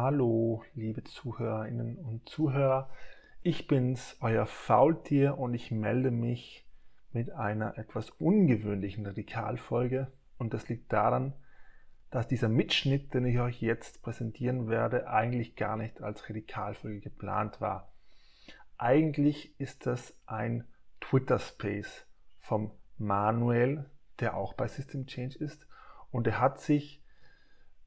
Hallo, liebe Zuhörerinnen und Zuhörer. Ich bin's, euer Faultier und ich melde mich mit einer etwas ungewöhnlichen Radikalfolge. Und das liegt daran, dass dieser Mitschnitt, den ich euch jetzt präsentieren werde, eigentlich gar nicht als Radikalfolge geplant war. Eigentlich ist das ein Twitter Space vom Manuel, der auch bei System Change ist. Und er hat sich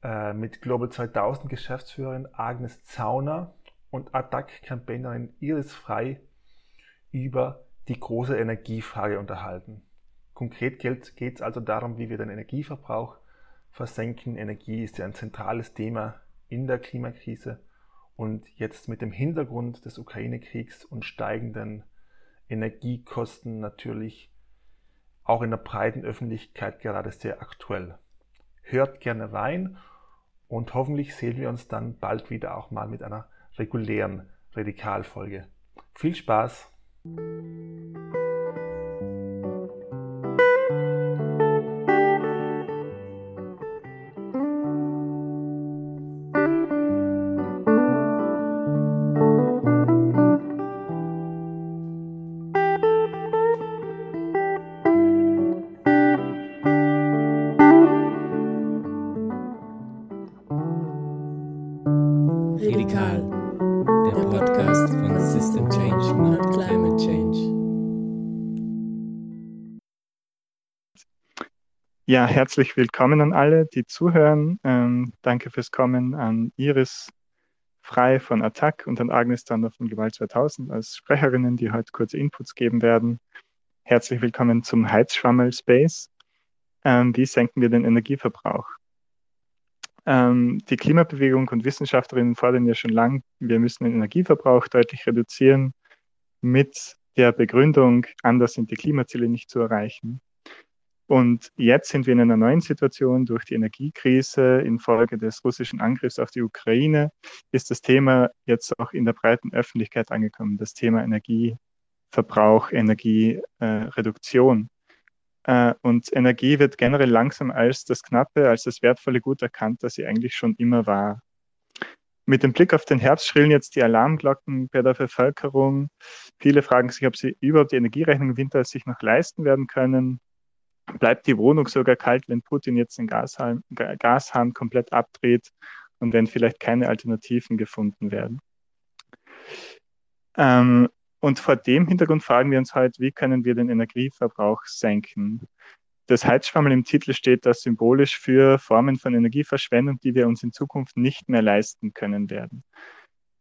äh, mit Global 2000 Geschäftsführerin Agnes Zauner und Attac-Campaignerin Iris Frei über die große Energiefrage unterhalten. Konkret geht es also darum, wie wir den Energieverbrauch versenken. Energie ist ja ein zentrales Thema in der Klimakrise und jetzt mit dem Hintergrund des Ukraine-Kriegs und steigenden Energiekosten natürlich auch in der breiten Öffentlichkeit gerade sehr aktuell. Hört gerne rein und hoffentlich sehen wir uns dann bald wieder auch mal mit einer regulären Radikalfolge. Viel Spaß! Ja, herzlich willkommen an alle, die zuhören. Ähm, danke fürs Kommen an Iris Frei von Attac und an Agnes Zander von Global 2000 als Sprecherinnen, die heute kurze Inputs geben werden. Herzlich willkommen zum Heizschwammel Space. Ähm, wie senken wir den Energieverbrauch? Ähm, die Klimabewegung und Wissenschaftlerinnen fordern ja schon lange, wir müssen den Energieverbrauch deutlich reduzieren mit der Begründung, anders sind die Klimaziele nicht zu erreichen. Und jetzt sind wir in einer neuen Situation durch die Energiekrise infolge des russischen Angriffs auf die Ukraine. Ist das Thema jetzt auch in der breiten Öffentlichkeit angekommen, das Thema Energieverbrauch, Energiereduktion. Äh, und Energie wird generell langsam als das Knappe, als das wertvolle Gut erkannt, das sie eigentlich schon immer war. Mit dem Blick auf den Herbst schrillen jetzt die Alarmglocken bei der Bevölkerung. Viele fragen sich, ob sie überhaupt die Energierechnung im Winter sich noch leisten werden können bleibt die Wohnung sogar kalt, wenn Putin jetzt den Gashahn, Gashahn komplett abdreht und wenn vielleicht keine Alternativen gefunden werden. Ähm, und vor dem Hintergrund fragen wir uns heute, wie können wir den Energieverbrauch senken? Das Heizschwammel im Titel steht das symbolisch für Formen von Energieverschwendung, die wir uns in Zukunft nicht mehr leisten können werden.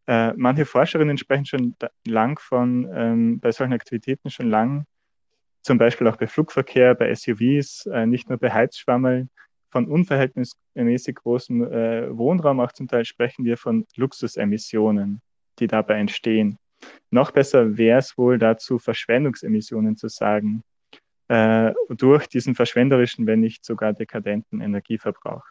Äh, manche Forscherinnen sprechen schon lang von, ähm, bei solchen Aktivitäten schon lang zum Beispiel auch bei Flugverkehr, bei SUVs, äh, nicht nur bei Heizschwammeln, von unverhältnismäßig großem äh, Wohnraum, auch zum Teil sprechen wir von Luxusemissionen, die dabei entstehen. Noch besser wäre es wohl dazu, Verschwendungsemissionen zu sagen, äh, durch diesen verschwenderischen, wenn nicht sogar dekadenten Energieverbrauch.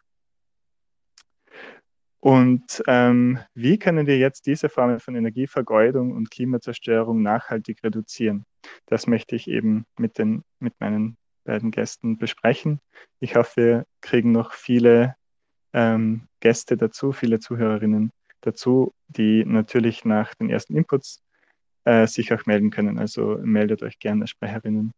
Und ähm, wie können wir jetzt diese Formen von Energievergeudung und Klimazerstörung nachhaltig reduzieren? Das möchte ich eben mit, den, mit meinen beiden Gästen besprechen. Ich hoffe, wir kriegen noch viele ähm, Gäste dazu, viele Zuhörerinnen dazu, die natürlich nach den ersten Inputs äh, sich auch melden können. Also meldet euch gerne Sprecherinnen.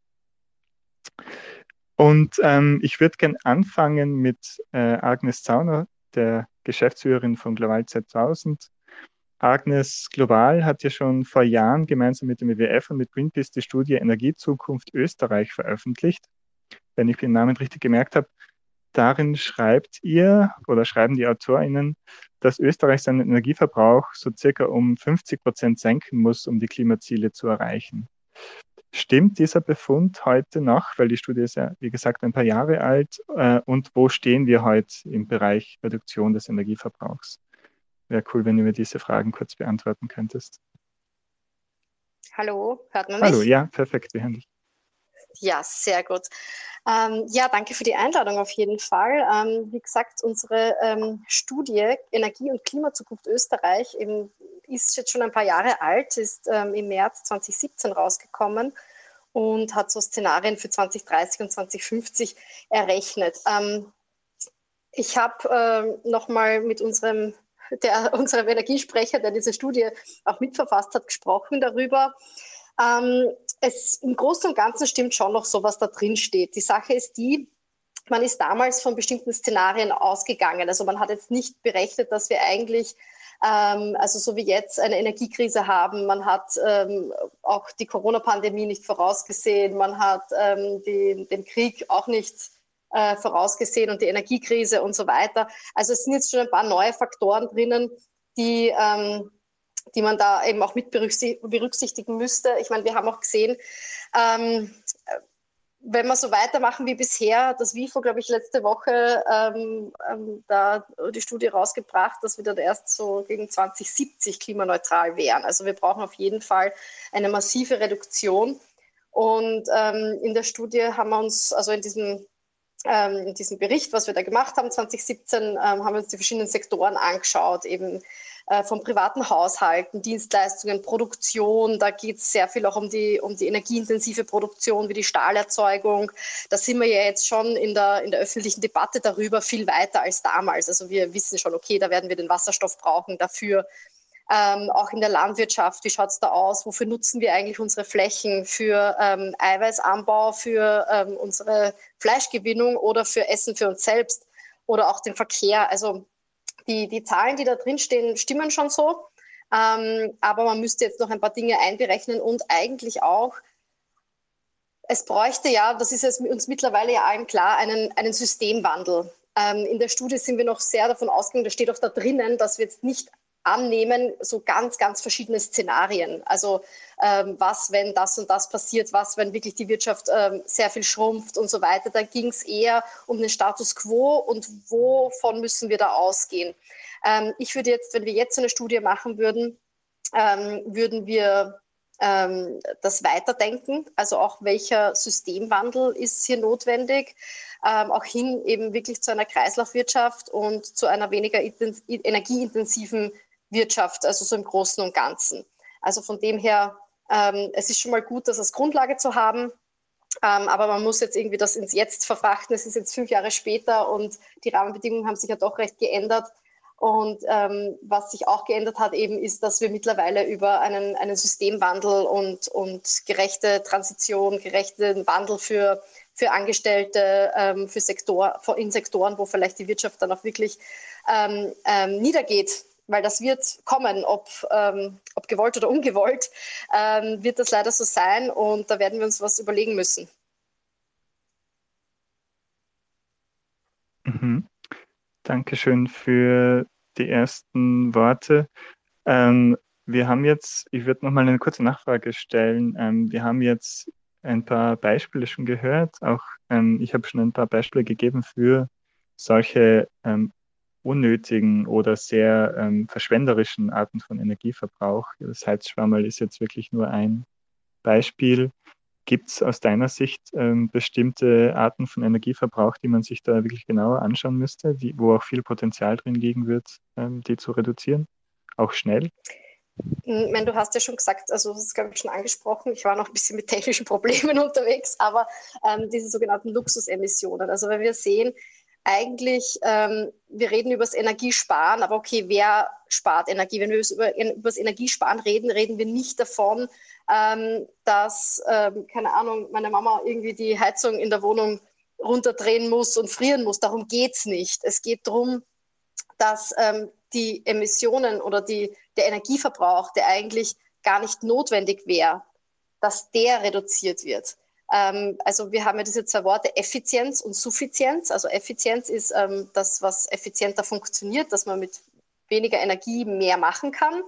Und ähm, ich würde gerne anfangen mit äh, Agnes Zauner, der Geschäftsführerin von Global 2000. Agnes Global hat ja schon vor Jahren gemeinsam mit dem WWF und mit Greenpeace die Studie Energiezukunft Österreich veröffentlicht. Wenn ich den Namen richtig gemerkt habe, darin schreibt ihr oder schreiben die AutorInnen, dass Österreich seinen Energieverbrauch so circa um 50 Prozent senken muss, um die Klimaziele zu erreichen. Stimmt dieser Befund heute noch? Weil die Studie ist ja, wie gesagt, ein paar Jahre alt. Äh, und wo stehen wir heute im Bereich Reduktion des Energieverbrauchs? Wäre cool, wenn du mir diese Fragen kurz beantworten könntest. Hallo, hört man mich? Hallo, ja, perfekt, wir hören dich. Ja, sehr gut. Ähm, ja, danke für die Einladung auf jeden Fall. Ähm, wie gesagt, unsere ähm, Studie Energie- und Klimazukunft Österreich eben ist jetzt schon ein paar Jahre alt, ist ähm, im März 2017 rausgekommen und hat so Szenarien für 2030 und 2050 errechnet. Ähm, ich habe äh, nochmal mit unserem der, unserem Energiesprecher, der diese Studie auch mitverfasst hat, gesprochen darüber. Ähm, es, Im Großen und Ganzen stimmt schon noch so, was da drin steht. Die Sache ist die, man ist damals von bestimmten Szenarien ausgegangen. Also man hat jetzt nicht berechnet, dass wir eigentlich, ähm, also so wie jetzt, eine Energiekrise haben. Man hat ähm, auch die Corona-Pandemie nicht vorausgesehen. Man hat ähm, die, den Krieg auch nicht äh, vorausgesehen und die Energiekrise und so weiter. Also es sind jetzt schon ein paar neue Faktoren drinnen, die ähm, die man da eben auch mit berücksichtigen müsste. Ich meine, wir haben auch gesehen, ähm, wenn wir so weitermachen wie bisher, das WIFO, glaube ich, letzte Woche ähm, ähm, da die Studie rausgebracht, dass wir dann erst so gegen 2070 klimaneutral wären. Also wir brauchen auf jeden Fall eine massive Reduktion. Und ähm, in der Studie haben wir uns, also in diesem, ähm, in diesem Bericht, was wir da gemacht haben, 2017, ähm, haben wir uns die verschiedenen Sektoren angeschaut, eben äh, von privaten Haushalten, Dienstleistungen, Produktion. Da geht es sehr viel auch um die, um die energieintensive Produktion wie die Stahlerzeugung. Da sind wir ja jetzt schon in der, in der öffentlichen Debatte darüber viel weiter als damals. Also wir wissen schon, okay, da werden wir den Wasserstoff brauchen dafür. Ähm, auch in der Landwirtschaft, wie schaut es da aus? Wofür nutzen wir eigentlich unsere Flächen? Für ähm, Eiweißanbau, für ähm, unsere Fleischgewinnung oder für Essen für uns selbst oder auch den Verkehr? Also die, die Zahlen, die da drin stehen, stimmen schon so. Ähm, aber man müsste jetzt noch ein paar Dinge einberechnen und eigentlich auch, es bräuchte ja, das ist uns mittlerweile ja allen klar, einen, einen Systemwandel. Ähm, in der Studie sind wir noch sehr davon ausgegangen, da steht auch da drinnen, dass wir jetzt nicht annehmen, so ganz, ganz verschiedene Szenarien. Also ähm, was, wenn das und das passiert, was, wenn wirklich die Wirtschaft ähm, sehr viel schrumpft und so weiter. Da ging es eher um den Status quo und wovon müssen wir da ausgehen. Ähm, ich würde jetzt, wenn wir jetzt eine Studie machen würden, ähm, würden wir ähm, das weiterdenken, also auch welcher Systemwandel ist hier notwendig, ähm, auch hin eben wirklich zu einer Kreislaufwirtschaft und zu einer weniger energieintensiven Wirtschaft, also so im Großen und Ganzen. Also von dem her, ähm, es ist schon mal gut, das als Grundlage zu haben. Ähm, aber man muss jetzt irgendwie das ins Jetzt verfrachten. Es ist jetzt fünf Jahre später und die Rahmenbedingungen haben sich ja doch recht geändert. Und ähm, was sich auch geändert hat, eben ist, dass wir mittlerweile über einen, einen Systemwandel und, und gerechte Transition, gerechten Wandel für, für Angestellte, ähm, für Sektor, in Sektoren, wo vielleicht die Wirtschaft dann auch wirklich ähm, ähm niedergeht, weil das wird kommen, ob, ähm, ob gewollt oder ungewollt, ähm, wird das leider so sein und da werden wir uns was überlegen müssen. Mhm. Dankeschön für die ersten Worte. Ähm, wir haben jetzt, ich würde noch mal eine kurze Nachfrage stellen. Ähm, wir haben jetzt ein paar Beispiele schon gehört. Auch ähm, ich habe schon ein paar Beispiele gegeben für solche ähm, unnötigen oder sehr ähm, verschwenderischen Arten von Energieverbrauch. Das Heizschwammerl ist jetzt wirklich nur ein Beispiel. Gibt es aus deiner Sicht ähm, bestimmte Arten von Energieverbrauch, die man sich da wirklich genauer anschauen müsste, die, wo auch viel Potenzial drin liegen wird, ähm, die zu reduzieren? Auch schnell? Ich meine, du hast ja schon gesagt, also das ist, glaube ich, schon angesprochen, ich war noch ein bisschen mit technischen Problemen unterwegs, aber ähm, diese sogenannten Luxusemissionen. Also wenn wir sehen, eigentlich, ähm, wir reden über das Energiesparen, aber okay, wer spart Energie? Wenn wir über, das Energiesparen reden, reden wir nicht davon, ähm, dass, ähm, keine Ahnung, meine Mama irgendwie die Heizung in der Wohnung runterdrehen muss und frieren muss. Darum geht es nicht. Es geht darum, dass ähm, die Emissionen oder die, der Energieverbrauch, der eigentlich gar nicht notwendig wäre, dass der reduziert wird. Ähm, also wir haben ja diese zwei Worte Effizienz und Suffizienz. Also Effizienz ist ähm, das, was effizienter funktioniert, dass man mit weniger Energie mehr machen kann.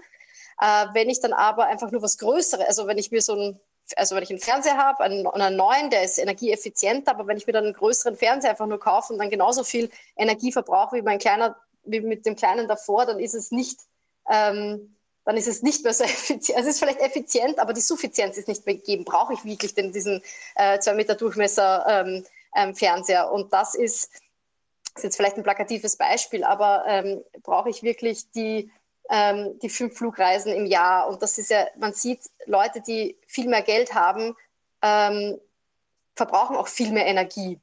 Äh, wenn ich dann aber einfach nur was Größeres, also wenn ich mir so ein also wenn ich einen Fernseher habe, einen, einen, neuen, der ist energieeffizienter, aber wenn ich mir dann einen größeren Fernseher einfach nur kaufe und dann genauso viel Energie verbrauche wie mein kleiner, wie mit dem kleinen davor, dann ist es nicht ähm, dann ist es nicht mehr so effizient. Also es ist vielleicht effizient, aber die Suffizienz ist nicht mehr gegeben. Brauche ich wirklich denn diesen äh, 2 Meter Durchmesser ähm, ähm, Fernseher? Und das ist, ist jetzt vielleicht ein plakatives Beispiel, aber ähm, brauche ich wirklich die, ähm, die fünf Flugreisen im Jahr? Und das ist ja, man sieht, Leute, die viel mehr Geld haben, ähm, verbrauchen auch viel mehr Energie.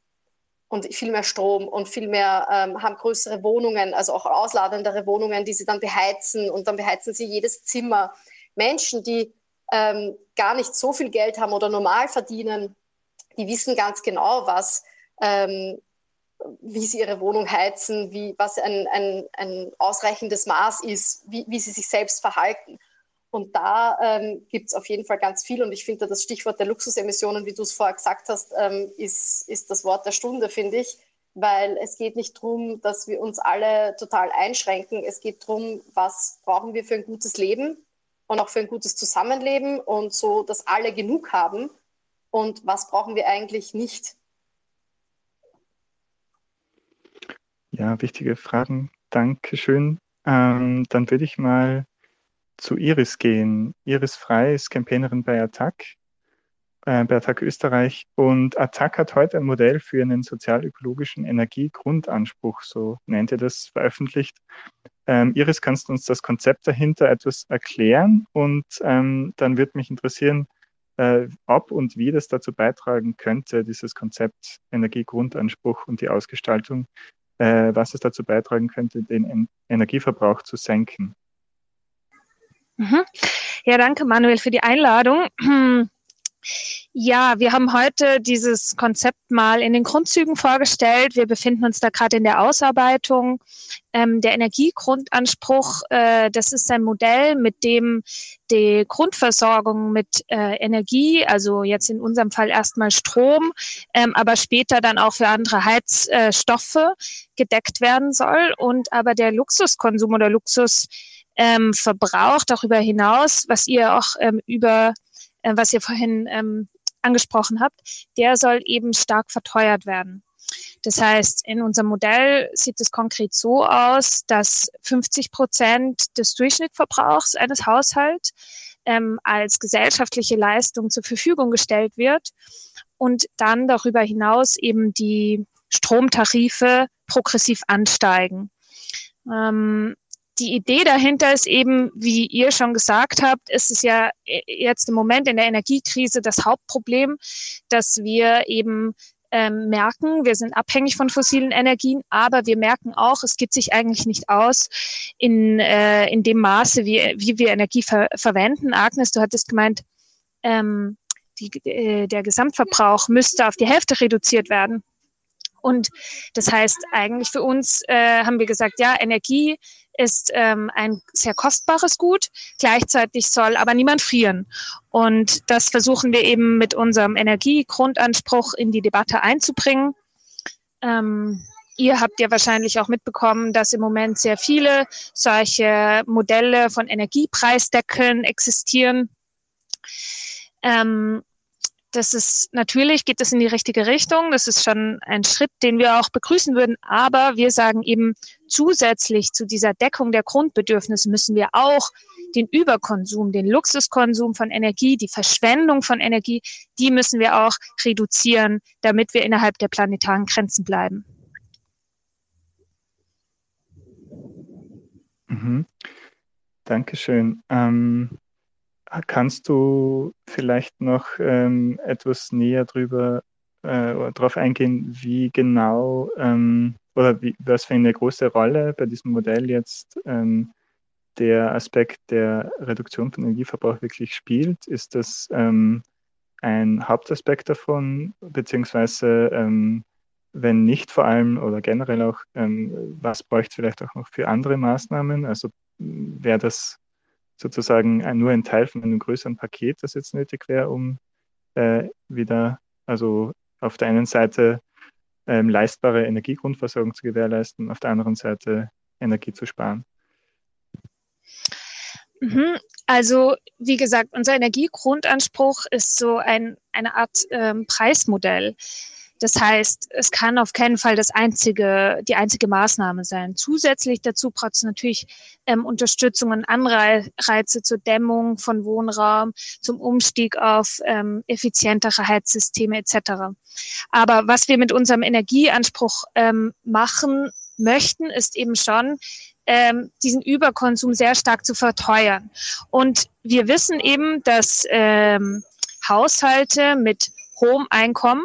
Und viel mehr Strom und viel mehr ähm, haben größere Wohnungen, also auch ausladendere Wohnungen, die sie dann beheizen und dann beheizen sie jedes Zimmer. Menschen, die ähm, gar nicht so viel Geld haben oder normal verdienen, die wissen ganz genau, was, ähm, wie sie ihre Wohnung heizen, wie, was ein, ein, ein ausreichendes Maß ist, wie, wie sie sich selbst verhalten. Und da ähm, gibt es auf jeden Fall ganz viel. Und ich finde, das Stichwort der Luxusemissionen, wie du es vorher gesagt hast, ähm, ist, ist das Wort der Stunde, finde ich. Weil es geht nicht darum, dass wir uns alle total einschränken. Es geht darum, was brauchen wir für ein gutes Leben und auch für ein gutes Zusammenleben und so, dass alle genug haben. Und was brauchen wir eigentlich nicht? Ja, wichtige Fragen. Dankeschön. Ähm, dann würde ich mal zu Iris gehen. Iris Frei ist Campaignerin bei Attac, äh, bei Attac Österreich. Und Attac hat heute ein Modell für einen sozial-ökologischen Energiegrundanspruch, so nennt ihr das, veröffentlicht. Ähm, Iris, kannst du uns das Konzept dahinter etwas erklären? Und ähm, dann würde mich interessieren, äh, ob und wie das dazu beitragen könnte, dieses Konzept Energiegrundanspruch und die Ausgestaltung, äh, was es dazu beitragen könnte, den Energieverbrauch zu senken. Mhm. Ja, danke Manuel für die Einladung. Ja, wir haben heute dieses Konzept mal in den Grundzügen vorgestellt. Wir befinden uns da gerade in der Ausarbeitung. Ähm, der Energiegrundanspruch, äh, das ist ein Modell, mit dem die Grundversorgung mit äh, Energie, also jetzt in unserem Fall erstmal Strom, ähm, aber später dann auch für andere Heizstoffe äh, gedeckt werden soll. Und aber der Luxuskonsum oder Luxus ähm, Verbrauch darüber hinaus, was ihr auch ähm, über, äh, was ihr vorhin ähm, angesprochen habt, der soll eben stark verteuert werden. Das heißt, in unserem Modell sieht es konkret so aus, dass 50 Prozent des Durchschnittsverbrauchs eines Haushalts ähm, als gesellschaftliche Leistung zur Verfügung gestellt wird und dann darüber hinaus eben die Stromtarife progressiv ansteigen. Ähm, die Idee dahinter ist eben, wie ihr schon gesagt habt, ist es ja jetzt im Moment in der Energiekrise das Hauptproblem, dass wir eben ähm, merken, wir sind abhängig von fossilen Energien, aber wir merken auch, es geht sich eigentlich nicht aus in, äh, in dem Maße, wie, wie wir Energie ver verwenden. Agnes, du hattest gemeint, ähm, die, äh, der Gesamtverbrauch müsste auf die Hälfte reduziert werden. Und das heißt, eigentlich für uns äh, haben wir gesagt, ja, Energie ist ähm, ein sehr kostbares Gut. Gleichzeitig soll aber niemand frieren. Und das versuchen wir eben mit unserem Energiegrundanspruch in die Debatte einzubringen. Ähm, ihr habt ja wahrscheinlich auch mitbekommen, dass im Moment sehr viele solche Modelle von Energiepreisdeckeln existieren. Ähm, das ist natürlich geht das in die richtige Richtung. Das ist schon ein Schritt, den wir auch begrüßen würden. Aber wir sagen eben zusätzlich zu dieser Deckung der Grundbedürfnisse müssen wir auch den Überkonsum, den Luxuskonsum von Energie, die Verschwendung von Energie, die müssen wir auch reduzieren, damit wir innerhalb der planetaren Grenzen bleiben. Mhm. Dankeschön. Ähm, Kannst du vielleicht noch ähm, etwas näher drüber äh, darauf eingehen, wie genau ähm, oder wie, was für eine große Rolle bei diesem Modell jetzt ähm, der Aspekt der Reduktion von Energieverbrauch wirklich spielt? Ist das ähm, ein Hauptaspekt davon, beziehungsweise ähm, wenn nicht vor allem oder generell auch, ähm, was bräuchte vielleicht auch noch für andere Maßnahmen? Also wäre das sozusagen nur ein Teil von einem größeren Paket, das jetzt nötig wäre, um äh, wieder, also auf der einen Seite ähm, leistbare Energiegrundversorgung zu gewährleisten, auf der anderen Seite Energie zu sparen. Mhm. Also wie gesagt, unser Energiegrundanspruch ist so ein, eine Art ähm, Preismodell. Das heißt, es kann auf keinen Fall das einzige, die einzige Maßnahme sein. Zusätzlich dazu braucht es natürlich ähm, Unterstützung und Anreize zur Dämmung von Wohnraum, zum Umstieg auf ähm, effizientere Heizsysteme etc. Aber was wir mit unserem Energieanspruch ähm, machen möchten, ist eben schon, ähm, diesen Überkonsum sehr stark zu verteuern. Und wir wissen eben, dass ähm, Haushalte mit Home-Einkommen,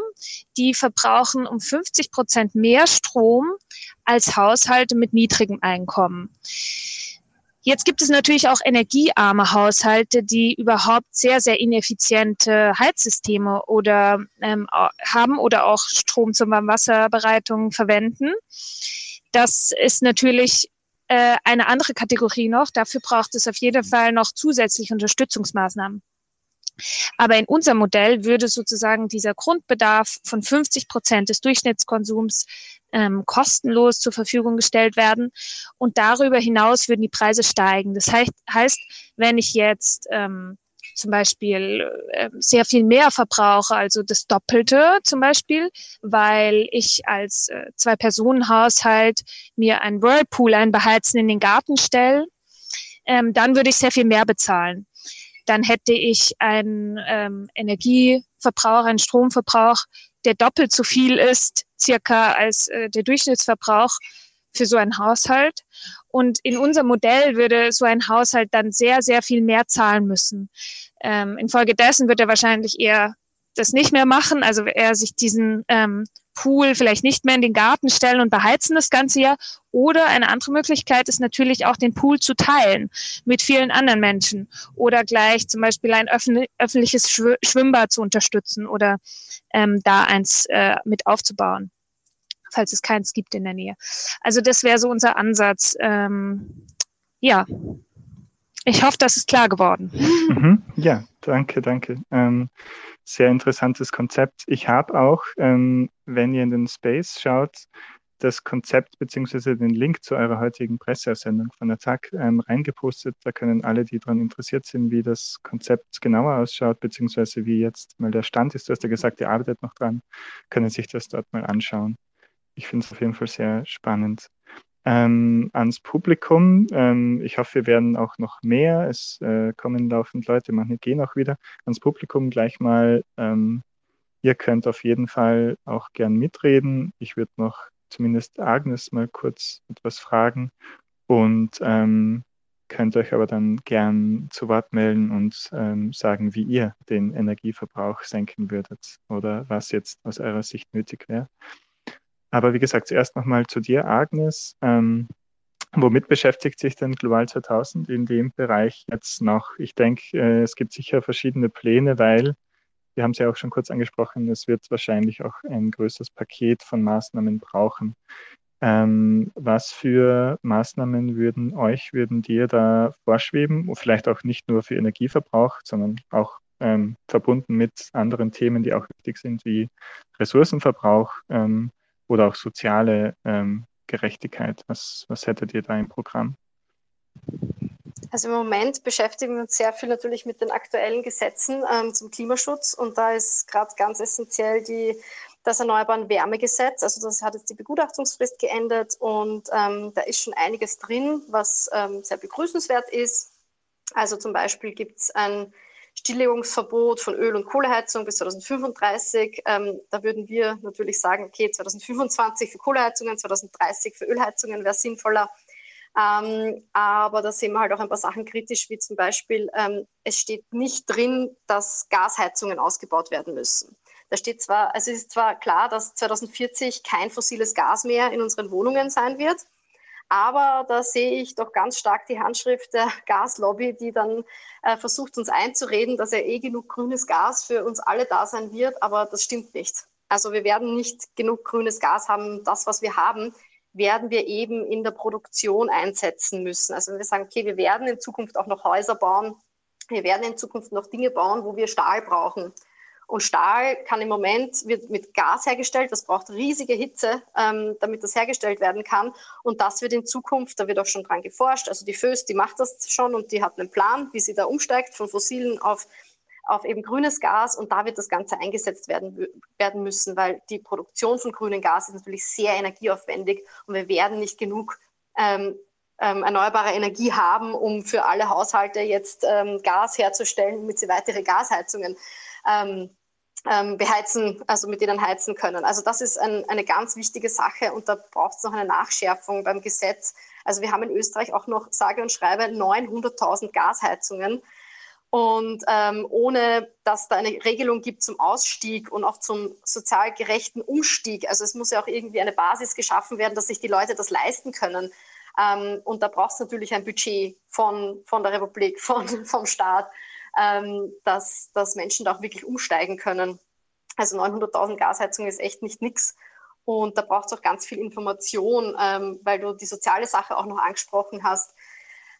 die verbrauchen um 50 Prozent mehr Strom als Haushalte mit niedrigem Einkommen. Jetzt gibt es natürlich auch energiearme Haushalte, die überhaupt sehr, sehr ineffiziente Heizsysteme oder ähm, haben oder auch Strom zur Warmwasserbereitung verwenden. Das ist natürlich äh, eine andere Kategorie noch. Dafür braucht es auf jeden Fall noch zusätzliche Unterstützungsmaßnahmen. Aber in unserem Modell würde sozusagen dieser Grundbedarf von 50 Prozent des Durchschnittskonsums ähm, kostenlos zur Verfügung gestellt werden. Und darüber hinaus würden die Preise steigen. Das heißt, heißt wenn ich jetzt ähm, zum Beispiel äh, sehr viel mehr verbrauche, also das Doppelte zum Beispiel, weil ich als äh, Zwei-Personen-Haushalt mir einen Whirlpool, ein Beheizen in den Garten stelle, ähm, dann würde ich sehr viel mehr bezahlen dann hätte ich einen ähm, Energieverbrauch, einen Stromverbrauch, der doppelt so viel ist, circa als äh, der Durchschnittsverbrauch für so einen Haushalt. Und in unserem Modell würde so ein Haushalt dann sehr, sehr viel mehr zahlen müssen. Ähm, infolgedessen wird er wahrscheinlich eher das nicht mehr machen, also er sich diesen ähm, Pool vielleicht nicht mehr in den Garten stellen und beheizen das ganze Jahr. Oder eine andere Möglichkeit ist natürlich auch den Pool zu teilen mit vielen anderen Menschen oder gleich zum Beispiel ein öffentliches Schwimmbad zu unterstützen oder ähm, da eins äh, mit aufzubauen, falls es keins gibt in der Nähe. Also das wäre so unser Ansatz. Ähm, ja, ich hoffe, das ist klar geworden. Mhm. Ja, danke, danke. Ähm, sehr interessantes Konzept. Ich habe auch, ähm, wenn ihr in den Space schaut, das Konzept bzw. den Link zu eurer heutigen Presseersendung von Attack ähm, reingepostet. Da können alle, die daran interessiert sind, wie das Konzept genauer ausschaut, beziehungsweise wie jetzt mal der Stand ist. Du hast ja gesagt, ihr arbeitet noch dran, können sich das dort mal anschauen. Ich finde es auf jeden Fall sehr spannend ähm, ans Publikum. Ähm, ich hoffe, wir werden auch noch mehr. Es äh, kommen laufend Leute, manche gehen auch wieder. Ans Publikum gleich mal. Ähm, ihr könnt auf jeden Fall auch gern mitreden. Ich würde noch zumindest Agnes mal kurz etwas fragen und ähm, könnt euch aber dann gern zu Wort melden und ähm, sagen, wie ihr den Energieverbrauch senken würdet oder was jetzt aus eurer Sicht nötig wäre. Aber wie gesagt, zuerst nochmal zu dir, Agnes. Ähm, womit beschäftigt sich denn Global 2000 in dem Bereich jetzt noch? Ich denke, äh, es gibt sicher verschiedene Pläne, weil wir haben es ja auch schon kurz angesprochen, es wird wahrscheinlich auch ein größeres Paket von Maßnahmen brauchen. Ähm, was für Maßnahmen würden euch, würden dir da vorschweben? Vielleicht auch nicht nur für Energieverbrauch, sondern auch ähm, verbunden mit anderen Themen, die auch wichtig sind, wie Ressourcenverbrauch. Ähm, oder auch soziale ähm, Gerechtigkeit. Was, was hättet ihr da im Programm? Also im Moment beschäftigen wir uns sehr viel natürlich mit den aktuellen Gesetzen ähm, zum Klimaschutz und da ist gerade ganz essentiell die, das Erneuerbaren Wärmegesetz. Also das hat jetzt die Begutachtungsfrist geendet und ähm, da ist schon einiges drin, was ähm, sehr begrüßenswert ist. Also zum Beispiel gibt es ein Stilllegungsverbot von Öl- und Kohleheizung bis 2035. Ähm, da würden wir natürlich sagen, okay, 2025 für Kohleheizungen, 2030 für Ölheizungen wäre sinnvoller. Ähm, aber da sehen wir halt auch ein paar Sachen kritisch, wie zum Beispiel, ähm, es steht nicht drin, dass Gasheizungen ausgebaut werden müssen. Da steht zwar, also es ist zwar klar, dass 2040 kein fossiles Gas mehr in unseren Wohnungen sein wird, aber da sehe ich doch ganz stark die Handschrift der Gaslobby, die dann äh, versucht, uns einzureden, dass ja eh genug grünes Gas für uns alle da sein wird. Aber das stimmt nicht. Also wir werden nicht genug grünes Gas haben. Das, was wir haben, werden wir eben in der Produktion einsetzen müssen. Also wenn wir sagen, okay, wir werden in Zukunft auch noch Häuser bauen, wir werden in Zukunft noch Dinge bauen, wo wir Stahl brauchen. Und Stahl kann im Moment, wird mit Gas hergestellt, das braucht riesige Hitze, ähm, damit das hergestellt werden kann. Und das wird in Zukunft, da wird auch schon dran geforscht, also die FÖS, die macht das schon und die hat einen Plan, wie sie da umsteigt von fossilen auf, auf eben grünes Gas. Und da wird das Ganze eingesetzt werden, werden müssen, weil die Produktion von grünem Gas ist natürlich sehr energieaufwendig und wir werden nicht genug ähm, ähm, erneuerbare Energie haben, um für alle Haushalte jetzt ähm, Gas herzustellen, damit sie weitere Gasheizungen ähm, ähm, beheizen, also mit denen heizen können. Also das ist ein, eine ganz wichtige Sache und da braucht es noch eine Nachschärfung beim Gesetz. Also wir haben in Österreich auch noch, sage und schreibe, 900.000 Gasheizungen. Und ähm, ohne dass da eine Regelung gibt zum Ausstieg und auch zum sozial gerechten Umstieg, also es muss ja auch irgendwie eine Basis geschaffen werden, dass sich die Leute das leisten können. Ähm, und da braucht es natürlich ein Budget von, von der Republik, von, vom Staat, ähm, dass, dass Menschen da auch wirklich umsteigen können. Also 900.000 Gasheizungen ist echt nicht nix. Und da braucht es auch ganz viel Information, ähm, weil du die soziale Sache auch noch angesprochen hast.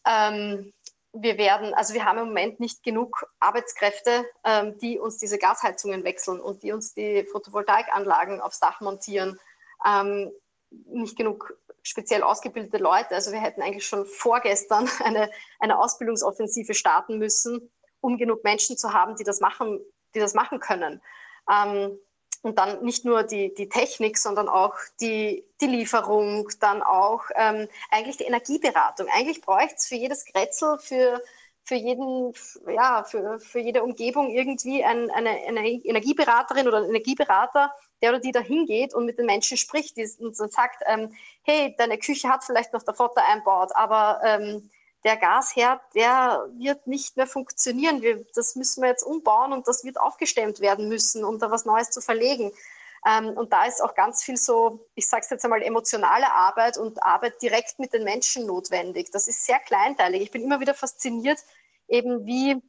Ähm, wir werden, also wir haben im Moment nicht genug Arbeitskräfte, ähm, die uns diese Gasheizungen wechseln und die uns die Photovoltaikanlagen aufs Dach montieren. Ähm, nicht genug speziell ausgebildete Leute. Also wir hätten eigentlich schon vorgestern eine, eine Ausbildungsoffensive starten müssen, um genug Menschen zu haben, die das machen, die das machen können. Ähm, und dann nicht nur die, die Technik, sondern auch die, die Lieferung, dann auch ähm, eigentlich die Energieberatung. Eigentlich bräuchte es für jedes Grätzl, für, für jeden, ja, für, für jede Umgebung irgendwie ein, eine, eine Energieberaterin oder einen Energieberater, der oder die da hingeht und mit den Menschen spricht und sagt, ähm, hey, deine Küche hat vielleicht noch der Vater einbaut, aber ähm, der Gasherd, der wird nicht mehr funktionieren. Wir, das müssen wir jetzt umbauen und das wird aufgestemmt werden müssen, um da was Neues zu verlegen. Ähm, und da ist auch ganz viel so, ich sage es jetzt einmal, emotionale Arbeit und Arbeit direkt mit den Menschen notwendig. Das ist sehr kleinteilig. Ich bin immer wieder fasziniert, eben wie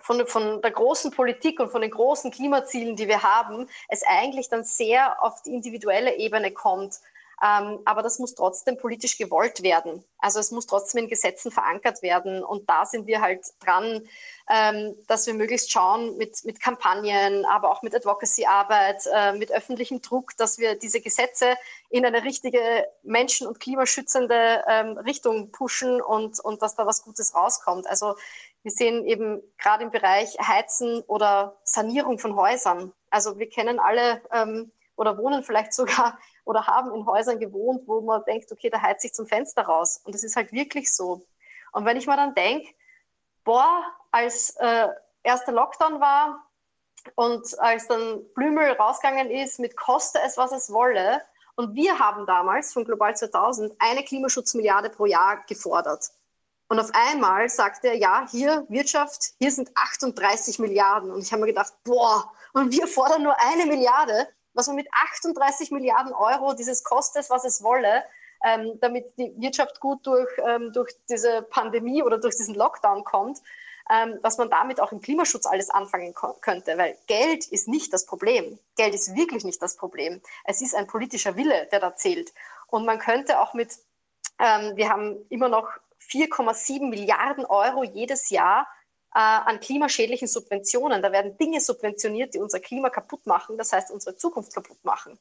von, von der großen Politik und von den großen Klimazielen, die wir haben, es eigentlich dann sehr auf die individuelle Ebene kommt ähm, aber das muss trotzdem politisch gewollt werden. Also es muss trotzdem in Gesetzen verankert werden. Und da sind wir halt dran, ähm, dass wir möglichst schauen mit, mit Kampagnen, aber auch mit Advocacy-Arbeit, äh, mit öffentlichem Druck, dass wir diese Gesetze in eine richtige menschen- und klimaschützende ähm, Richtung pushen und, und dass da was Gutes rauskommt. Also wir sehen eben gerade im Bereich Heizen oder Sanierung von Häusern. Also wir kennen alle ähm, oder wohnen vielleicht sogar oder haben in Häusern gewohnt, wo man denkt, okay, da heizt sich zum Fenster raus. Und das ist halt wirklich so. Und wenn ich mir dann denke, boah, als äh, erster Lockdown war und als dann Blümel rausgegangen ist mit koste es, was es wolle, und wir haben damals von Global 2000 eine Klimaschutzmilliarde pro Jahr gefordert. Und auf einmal sagte er, ja, hier Wirtschaft, hier sind 38 Milliarden. Und ich habe mir gedacht, boah, und wir fordern nur eine Milliarde was man mit 38 Milliarden Euro dieses kostet, was es wolle, ähm, damit die Wirtschaft gut durch, ähm, durch diese Pandemie oder durch diesen Lockdown kommt, ähm, dass man damit auch im Klimaschutz alles anfangen könnte. Weil Geld ist nicht das Problem. Geld ist wirklich nicht das Problem. Es ist ein politischer Wille, der da zählt. Und man könnte auch mit, ähm, wir haben immer noch 4,7 Milliarden Euro jedes Jahr an klimaschädlichen Subventionen. Da werden Dinge subventioniert, die unser Klima kaputt machen, das heißt unsere Zukunft kaputt machen.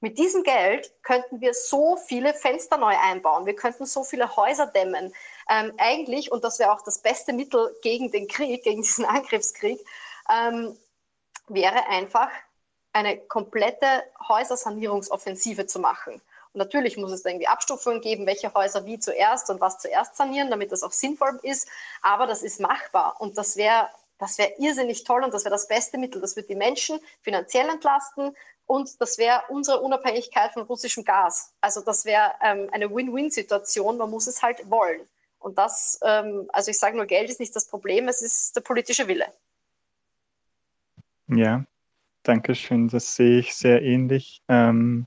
Mit diesem Geld könnten wir so viele Fenster neu einbauen, wir könnten so viele Häuser dämmen. Ähm, eigentlich, und das wäre auch das beste Mittel gegen den Krieg, gegen diesen Angriffskrieg, ähm, wäre einfach eine komplette Häusersanierungsoffensive zu machen. Und natürlich muss es da irgendwie Abstufungen geben, welche Häuser wie zuerst und was zuerst sanieren, damit das auch sinnvoll ist. Aber das ist machbar und das wäre das wäre irrsinnig toll und das wäre das beste Mittel. Das wird die Menschen finanziell entlasten und das wäre unsere Unabhängigkeit von russischem Gas. Also das wäre ähm, eine Win-Win-Situation. Man muss es halt wollen. Und das, ähm, also ich sage nur, Geld ist nicht das Problem, es ist der politische Wille. Ja, danke schön. Das sehe ich sehr ähnlich. Ähm,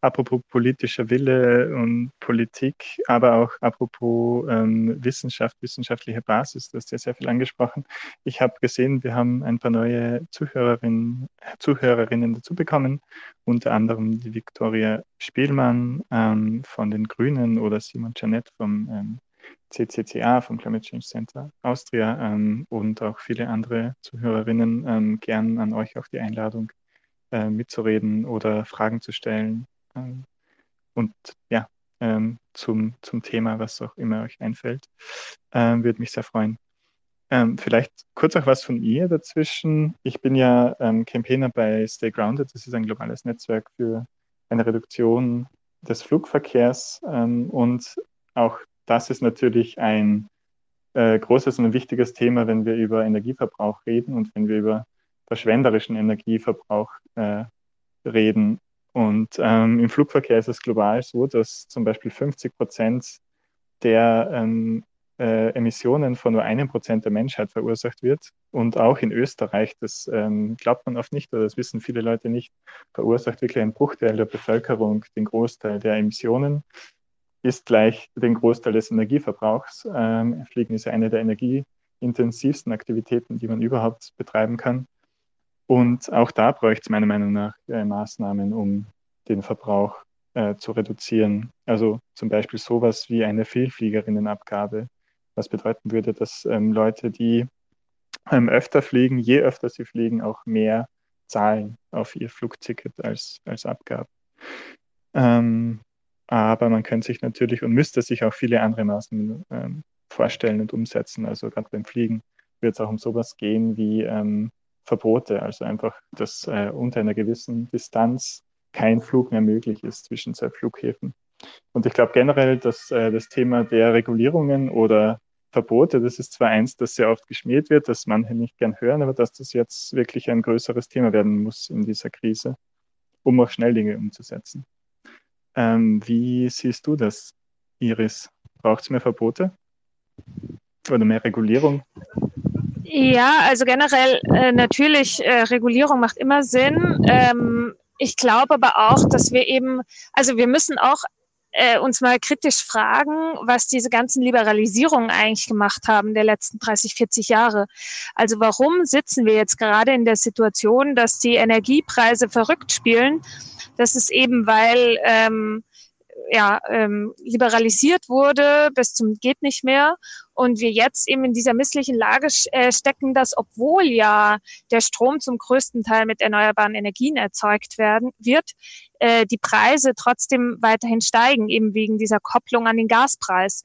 apropos politischer Wille und Politik, aber auch apropos ähm, Wissenschaft, wissenschaftliche Basis, du hast ja sehr viel angesprochen. Ich habe gesehen, wir haben ein paar neue Zuhörerinnen, Zuhörerinnen dazu bekommen, unter anderem die Viktoria Spielmann ähm, von den Grünen oder Simon Janet vom ähm, CCCA, vom Climate Change Center Austria ähm, und auch viele andere Zuhörerinnen. Ähm, gern an euch auch die Einladung, äh, mitzureden oder Fragen zu stellen ähm, und ja, ähm, zum, zum Thema, was auch immer euch einfällt. Ähm, würde mich sehr freuen. Ähm, vielleicht kurz auch was von mir dazwischen. Ich bin ja ähm, Campaigner bei Stay Grounded. Das ist ein globales Netzwerk für eine Reduktion des Flugverkehrs. Ähm, und auch das ist natürlich ein äh, großes und ein wichtiges Thema, wenn wir über Energieverbrauch reden und wenn wir über verschwenderischen Energieverbrauch äh, reden. Und ähm, im Flugverkehr ist es global so, dass zum Beispiel 50 Prozent der ähm, äh, Emissionen von nur einem Prozent der Menschheit verursacht wird. Und auch in Österreich, das ähm, glaubt man oft nicht oder das wissen viele Leute nicht, verursacht wirklich ein Bruchteil der Bevölkerung den Großteil der Emissionen, ist gleich den Großteil des Energieverbrauchs. Ähm, Fliegen ist eine der energieintensivsten Aktivitäten, die man überhaupt betreiben kann. Und auch da bräuchte es meiner Meinung nach äh, Maßnahmen, um den Verbrauch äh, zu reduzieren. Also zum Beispiel sowas wie eine Vielfliegerinnenabgabe, was bedeuten würde, dass ähm, Leute, die ähm, öfter fliegen, je öfter sie fliegen, auch mehr zahlen auf ihr Flugticket als, als Abgabe. Ähm, aber man könnte sich natürlich und müsste sich auch viele andere Maßnahmen ähm, vorstellen und umsetzen. Also gerade beim Fliegen wird es auch um sowas gehen wie ähm, Verbote, also einfach, dass äh, unter einer gewissen Distanz kein Flug mehr möglich ist zwischen zwei Flughäfen. Und ich glaube generell, dass äh, das Thema der Regulierungen oder Verbote, das ist zwar eins, das sehr oft geschmäht wird, das manche nicht gern hören, aber dass das jetzt wirklich ein größeres Thema werden muss in dieser Krise, um auch schnell Dinge umzusetzen. Ähm, wie siehst du das, Iris? Braucht es mehr Verbote oder mehr Regulierung? Ja, also generell äh, natürlich, äh, Regulierung macht immer Sinn. Ähm, ich glaube aber auch, dass wir eben, also wir müssen auch äh, uns mal kritisch fragen, was diese ganzen Liberalisierungen eigentlich gemacht haben der letzten 30, 40 Jahre. Also warum sitzen wir jetzt gerade in der Situation, dass die Energiepreise verrückt spielen? Das ist eben, weil ähm, ja, ähm, liberalisiert wurde bis zum geht nicht mehr. Und wir jetzt eben in dieser misslichen Lage äh, stecken, dass obwohl ja der Strom zum größten Teil mit erneuerbaren Energien erzeugt werden wird, äh, die Preise trotzdem weiterhin steigen, eben wegen dieser Kopplung an den Gaspreis.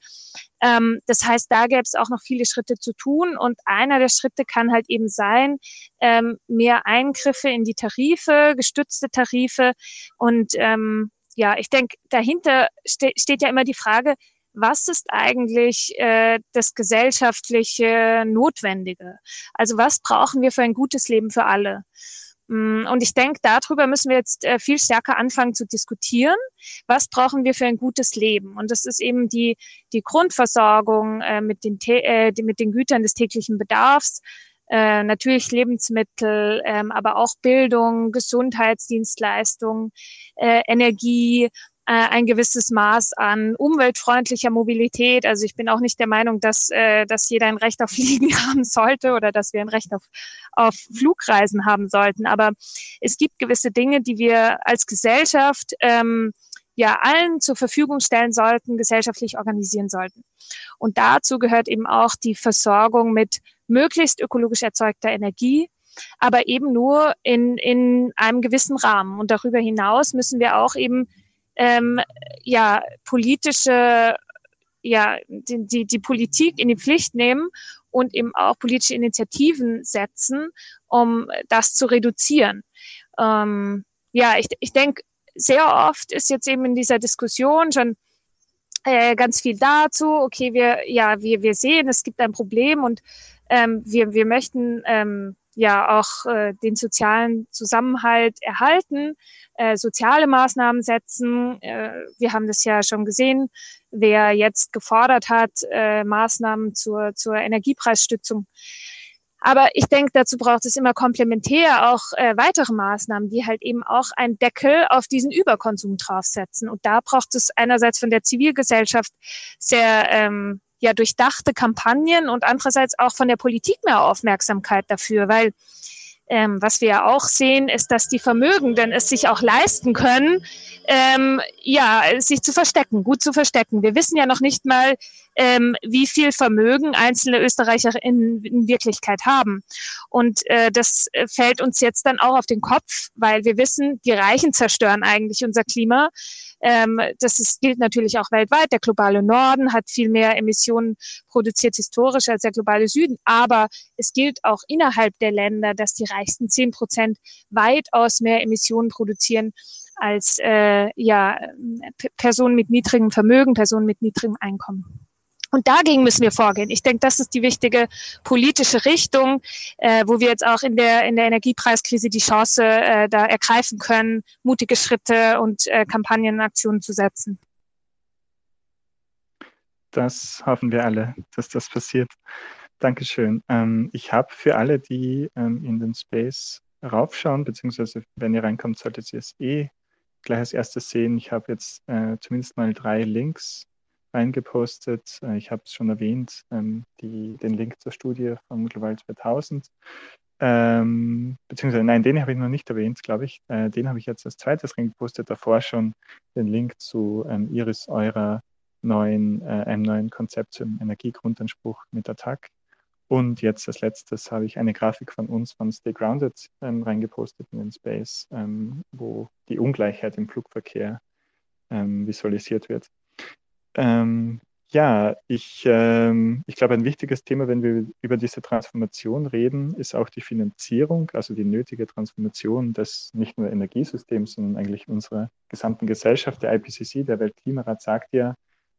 Ähm, das heißt, da gäbe es auch noch viele Schritte zu tun. Und einer der Schritte kann halt eben sein, ähm, mehr Eingriffe in die Tarife, gestützte Tarife. Und ähm, ja, ich denke, dahinter ste steht ja immer die Frage, was ist eigentlich äh, das gesellschaftliche Notwendige? Also was brauchen wir für ein gutes Leben für alle? Mm, und ich denke, darüber müssen wir jetzt äh, viel stärker anfangen zu diskutieren. Was brauchen wir für ein gutes Leben? Und das ist eben die, die Grundversorgung äh, mit, den, äh, mit den Gütern des täglichen Bedarfs, äh, natürlich Lebensmittel, ähm, aber auch Bildung, Gesundheitsdienstleistungen, äh, Energie, äh, ein gewisses Maß an umweltfreundlicher Mobilität. Also ich bin auch nicht der Meinung, dass, äh, dass jeder ein Recht auf Fliegen haben sollte oder dass wir ein Recht auf, auf Flugreisen haben sollten. Aber es gibt gewisse Dinge, die wir als Gesellschaft ähm, ja allen zur Verfügung stellen sollten, gesellschaftlich organisieren sollten. Und dazu gehört eben auch die Versorgung mit möglichst ökologisch erzeugter Energie, aber eben nur in, in einem gewissen Rahmen. Und darüber hinaus müssen wir auch eben ähm, ja politische ja die, die, die Politik in die Pflicht nehmen und eben auch politische Initiativen setzen, um das zu reduzieren. Ähm, ja, ich, ich denke, sehr oft ist jetzt eben in dieser Diskussion schon äh, ganz viel dazu. Okay, wir, ja, wir, wir sehen, es gibt ein Problem und ähm, wir, wir möchten ähm, ja auch äh, den sozialen Zusammenhalt erhalten, äh, soziale Maßnahmen setzen. Äh, wir haben das ja schon gesehen, wer jetzt gefordert hat, äh, Maßnahmen zur, zur Energiepreisstützung aber ich denke, dazu braucht es immer komplementär auch äh, weitere Maßnahmen, die halt eben auch einen Deckel auf diesen Überkonsum draufsetzen. Und da braucht es einerseits von der Zivilgesellschaft sehr ähm, ja durchdachte Kampagnen und andererseits auch von der Politik mehr Aufmerksamkeit dafür, weil ähm, was wir ja auch sehen, ist, dass die Vermögenden es sich auch leisten können, ähm, ja, sich zu verstecken, gut zu verstecken. Wir wissen ja noch nicht mal, ähm, wie viel Vermögen einzelne Österreicher in, Wirklichkeit haben. Und äh, das fällt uns jetzt dann auch auf den Kopf, weil wir wissen, die Reichen zerstören eigentlich unser Klima. Ähm, das ist, gilt natürlich auch weltweit. Der globale Norden hat viel mehr Emissionen produziert historisch als der globale Süden. Aber es gilt auch innerhalb der Länder, dass die reichsten zehn Prozent weitaus mehr Emissionen produzieren als äh, ja, Personen mit niedrigem Vermögen, Personen mit niedrigem Einkommen. Und dagegen müssen wir vorgehen. Ich denke, das ist die wichtige politische Richtung, äh, wo wir jetzt auch in der, in der Energiepreiskrise die Chance äh, da ergreifen können, mutige Schritte und äh, Kampagnenaktionen zu setzen. das hoffen wir alle, dass das passiert. Dankeschön. Ähm, ich habe für alle, die ähm, in den Space raufschauen, beziehungsweise wenn ihr reinkommt, solltet ihr es eh gleich als erstes sehen. Ich habe jetzt äh, zumindest mal drei Links reingepostet. Äh, ich habe es schon erwähnt, ähm, die, den Link zur Studie von Global 2000. Ähm, beziehungsweise, nein, den habe ich noch nicht erwähnt, glaube ich. Äh, den habe ich jetzt als zweites reingepostet. Davor schon den Link zu ähm, Iris eurer neuen, äh, einem neuen Konzept zum Energiegrundanspruch mit Attack. Und jetzt als letztes habe ich eine Grafik von uns von Stay Grounded ähm, reingepostet in den Space, ähm, wo die Ungleichheit im Flugverkehr ähm, visualisiert wird. Ähm, ja, ich, ähm, ich glaube, ein wichtiges Thema, wenn wir über diese Transformation reden, ist auch die Finanzierung, also die nötige Transformation des nicht nur Energiesystems, sondern eigentlich unserer gesamten Gesellschaft. Der IPCC, der Weltklimarat, sagt ja,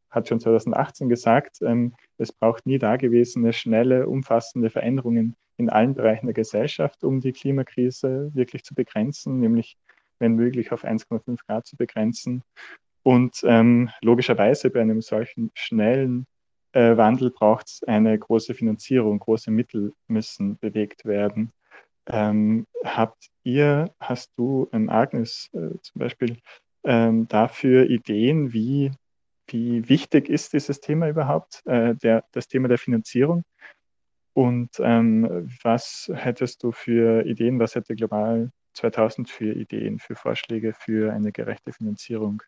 hat schon 2018 gesagt, ähm, es braucht nie dagewesene, schnelle, umfassende Veränderungen in allen Bereichen der Gesellschaft, um die Klimakrise wirklich zu begrenzen, nämlich wenn möglich auf 1,5 Grad zu begrenzen. Und ähm, logischerweise bei einem solchen schnellen äh, Wandel braucht es eine große Finanzierung, große Mittel müssen bewegt werden. Ähm, habt ihr, hast du, ähm, Agnes äh, zum Beispiel, ähm, dafür Ideen, wie wie wichtig ist dieses Thema überhaupt, äh, der, das Thema der Finanzierung? Und ähm, was hättest du für Ideen, was hätte Global 2000 für Ideen, für Vorschläge für eine gerechte Finanzierung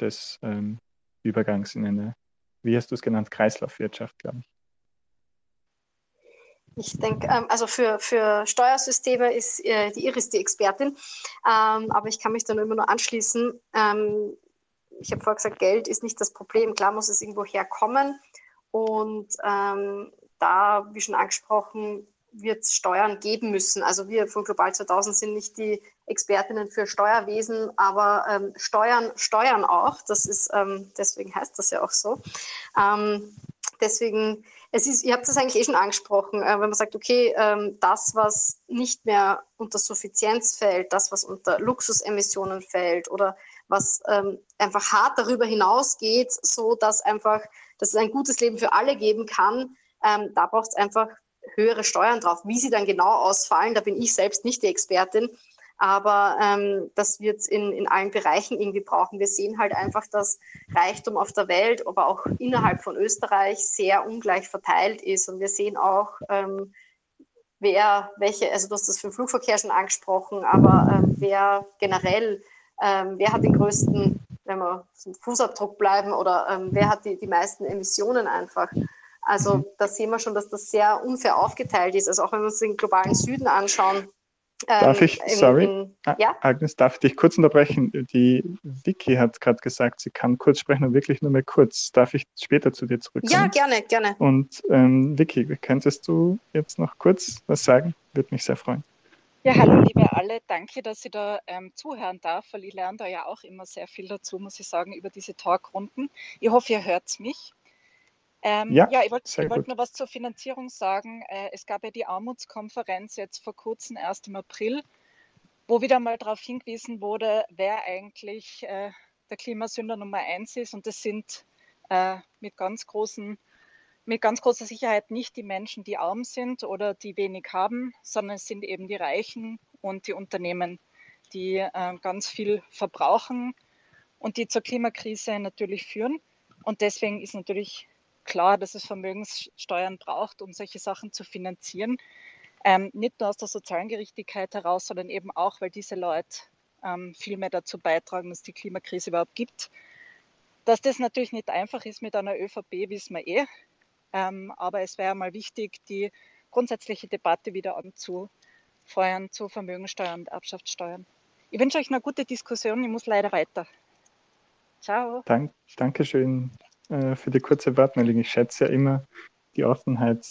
des ähm, Übergangs in eine, wie hast du es genannt, Kreislaufwirtschaft, glaube ich? Ich denke, ähm, also für, für Steuersysteme ist äh, die Iris die Expertin, ähm, aber ich kann mich dann immer nur anschließen. Ähm, ich habe vorher gesagt, Geld ist nicht das Problem. Klar muss es irgendwo herkommen. Und ähm, da, wie schon angesprochen, wird es Steuern geben müssen. Also wir von Global 2000 sind nicht die Expertinnen für Steuerwesen, aber ähm, Steuern steuern auch. Das ist, ähm, deswegen heißt das ja auch so. Ähm, deswegen, es ist, ihr habt das eigentlich eh schon angesprochen, äh, wenn man sagt, okay, ähm, das, was nicht mehr unter Suffizienz fällt, das, was unter Luxusemissionen fällt oder was ähm, einfach hart darüber hinausgeht, so dass einfach, dass es ein gutes Leben für alle geben kann. Ähm, da braucht es einfach höhere Steuern drauf. Wie sie dann genau ausfallen, da bin ich selbst nicht die Expertin. Aber ähm, das wird es in, in allen Bereichen irgendwie brauchen. Wir sehen halt einfach, dass Reichtum auf der Welt, aber auch innerhalb von Österreich sehr ungleich verteilt ist. Und wir sehen auch, ähm, wer, welche, also du hast das für den Flugverkehr schon angesprochen, aber ähm, wer generell ähm, wer hat den größten, wenn wir zum Fußabdruck bleiben, oder ähm, wer hat die, die meisten Emissionen einfach. Also mhm. da sehen wir schon, dass das sehr unfair aufgeteilt ist. Also auch wenn wir uns den globalen Süden anschauen. Ähm, darf ich, in, sorry, in, ja? Agnes, darf ich dich kurz unterbrechen? Die Vicky hat gerade gesagt, sie kann kurz sprechen und wirklich nur mehr kurz. Darf ich später zu dir zurückkommen? Ja, gerne, gerne. Und ähm, Vicky, könntest du jetzt noch kurz was sagen? Würde mich sehr freuen. Ja, hallo liebe alle, danke, dass ich da ähm, zuhören darf, weil ich lerne da ja auch immer sehr viel dazu, muss ich sagen, über diese Talkrunden. Ich hoffe, ihr hört mich. Ähm, ja, ja, ich wollte wollt noch was zur Finanzierung sagen. Äh, es gab ja die Armutskonferenz jetzt vor kurzem, erst im April, wo wieder mal darauf hingewiesen wurde, wer eigentlich äh, der Klimasünder Nummer eins ist. Und das sind äh, mit ganz großen mit ganz großer Sicherheit nicht die Menschen, die arm sind oder die wenig haben, sondern es sind eben die Reichen und die Unternehmen, die äh, ganz viel verbrauchen und die zur Klimakrise natürlich führen. Und deswegen ist natürlich klar, dass es Vermögenssteuern braucht, um solche Sachen zu finanzieren. Ähm, nicht nur aus der sozialen Gerechtigkeit heraus, sondern eben auch, weil diese Leute ähm, viel mehr dazu beitragen, dass die Klimakrise überhaupt gibt. Dass das natürlich nicht einfach ist mit einer ÖVP, wissen wir eh. Ähm, aber es wäre mal wichtig, die grundsätzliche Debatte wieder anzufeuern zu Vermögensteuern und Erbschaftssteuern. Ich wünsche euch eine gute Diskussion. Ich muss leider weiter. Ciao. Dank, Dankeschön äh, für die kurze Wortmeldung. Ich schätze ja immer die Offenheit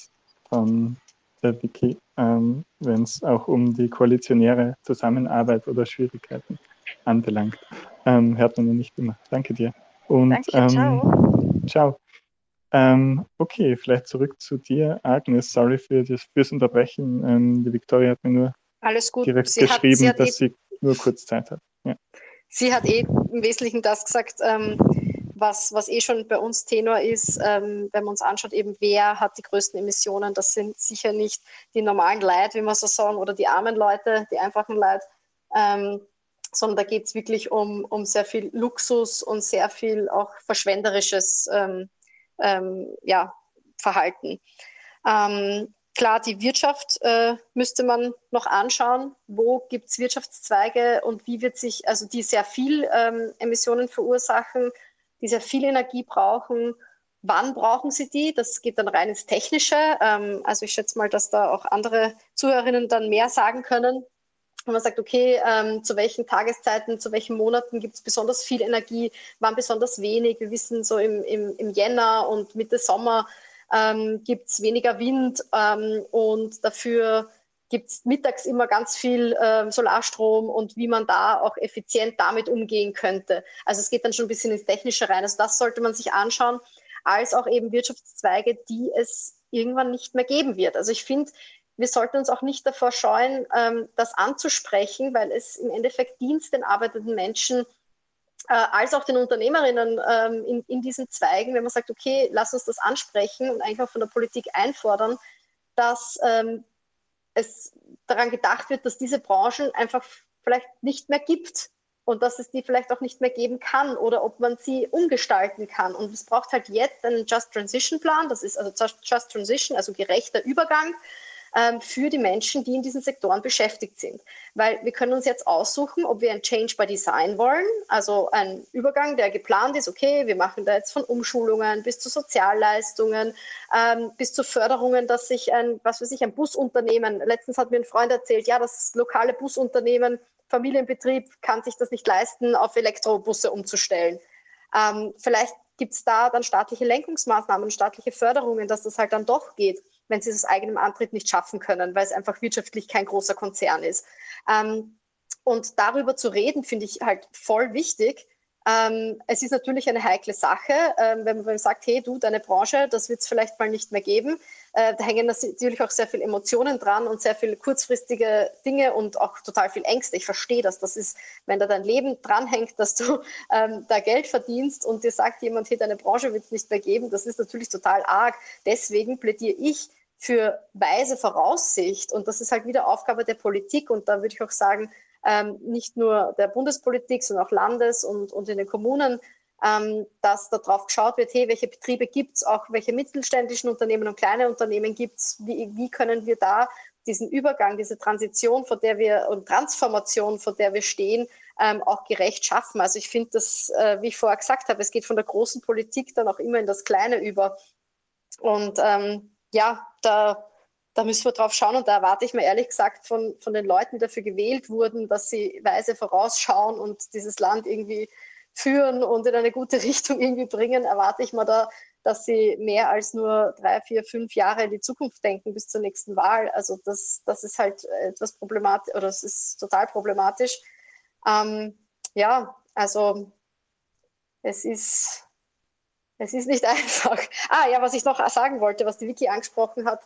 von der Wiki, ähm, wenn es auch um die koalitionäre Zusammenarbeit oder Schwierigkeiten anbelangt. Ähm, hört man ja nicht immer. Danke dir. Und, Danke, ähm, ciao. Ciao. Ähm, okay, vielleicht zurück zu dir, Agnes. Sorry für das, fürs Unterbrechen. Ähm, die Victoria hat mir nur direkt sie geschrieben, hat, sie dass eh, sie nur kurz Zeit hat. Ja. Sie hat eh im Wesentlichen das gesagt, ähm, was, was eh schon bei uns Tenor ist, ähm, wenn man uns anschaut, eben wer hat die größten Emissionen, das sind sicher nicht die normalen Leute, wie man so sagen, oder die armen Leute, die einfachen Leute, ähm, sondern da geht es wirklich um, um sehr viel Luxus und sehr viel auch verschwenderisches ähm, ähm ja, Verhalten. Ähm, klar, die Wirtschaft äh, müsste man noch anschauen. Wo gibt es Wirtschaftszweige und wie wird sich, also die sehr viel ähm, Emissionen verursachen, die sehr viel Energie brauchen. Wann brauchen sie die? Das geht dann rein ins Technische. Ähm, also ich schätze mal, dass da auch andere Zuhörerinnen dann mehr sagen können. Wenn man sagt, okay, ähm, zu welchen Tageszeiten, zu welchen Monaten gibt es besonders viel Energie, wann besonders wenig. Wir wissen, so im, im, im Jänner und Mitte Sommer ähm, gibt es weniger Wind ähm, und dafür gibt es mittags immer ganz viel äh, Solarstrom und wie man da auch effizient damit umgehen könnte. Also es geht dann schon ein bisschen ins Technische rein. Also das sollte man sich anschauen, als auch eben Wirtschaftszweige, die es irgendwann nicht mehr geben wird. Also ich finde, wir sollten uns auch nicht davor scheuen, ähm, das anzusprechen, weil es im Endeffekt dient den arbeitenden Menschen äh, als auch den Unternehmerinnen ähm, in, in diesen Zweigen, wenn man sagt, okay, lass uns das ansprechen und einfach von der Politik einfordern, dass ähm, es daran gedacht wird, dass diese Branchen einfach vielleicht nicht mehr gibt und dass es die vielleicht auch nicht mehr geben kann oder ob man sie umgestalten kann. Und es braucht halt jetzt einen Just Transition Plan, das ist also Just Transition, also gerechter Übergang ähm, für die Menschen, die in diesen Sektoren beschäftigt sind. Weil wir können uns jetzt aussuchen, ob wir ein Change by Design wollen, also ein Übergang, der geplant ist, okay, wir machen da jetzt von Umschulungen bis zu Sozialleistungen, ähm, bis zu Förderungen, dass sich ein, was weiß ich, ein Busunternehmen, letztens hat mir ein Freund erzählt, ja, das lokale Busunternehmen, Familienbetrieb kann sich das nicht leisten, auf Elektrobusse umzustellen. Ähm, vielleicht gibt es da dann staatliche Lenkungsmaßnahmen, staatliche Förderungen, dass das halt dann doch geht wenn sie es aus eigenem Antritt nicht schaffen können, weil es einfach wirtschaftlich kein großer Konzern ist. Ähm, und darüber zu reden, finde ich halt voll wichtig. Ähm, es ist natürlich eine heikle Sache, ähm, wenn man sagt, hey du, deine Branche, das wird es vielleicht mal nicht mehr geben. Äh, da hängen natürlich auch sehr viele Emotionen dran und sehr viele kurzfristige Dinge und auch total viel Ängste. Ich verstehe das. Das ist, wenn da dein Leben dranhängt, dass du ähm, da Geld verdienst und dir sagt jemand, hey, deine Branche wird es nicht mehr geben, das ist natürlich total arg. Deswegen plädiere ich für weise Voraussicht. Und das ist halt wieder Aufgabe der Politik. Und da würde ich auch sagen, ähm, nicht nur der Bundespolitik, sondern auch Landes- und, und in den Kommunen, ähm, dass darauf geschaut wird, hey, welche Betriebe gibt es, auch welche mittelständischen Unternehmen und kleine Unternehmen gibt es, wie, wie können wir da diesen Übergang, diese Transition, vor der wir und Transformation, vor der wir stehen, ähm, auch gerecht schaffen. Also ich finde das, äh, wie ich vorher gesagt habe, es geht von der großen Politik dann auch immer in das Kleine über. Und ähm, ja, da, da müssen wir drauf schauen und da erwarte ich mir ehrlich gesagt von, von den Leuten, die dafür gewählt wurden, dass sie weise vorausschauen und dieses Land irgendwie führen und in eine gute Richtung irgendwie bringen, erwarte ich mir da, dass sie mehr als nur drei, vier, fünf Jahre in die Zukunft denken bis zur nächsten Wahl. Also das, das ist halt etwas problematisch oder es ist total problematisch. Ähm, ja, also es ist, es ist nicht einfach. Ah ja, was ich noch sagen wollte, was die Vicky angesprochen hat.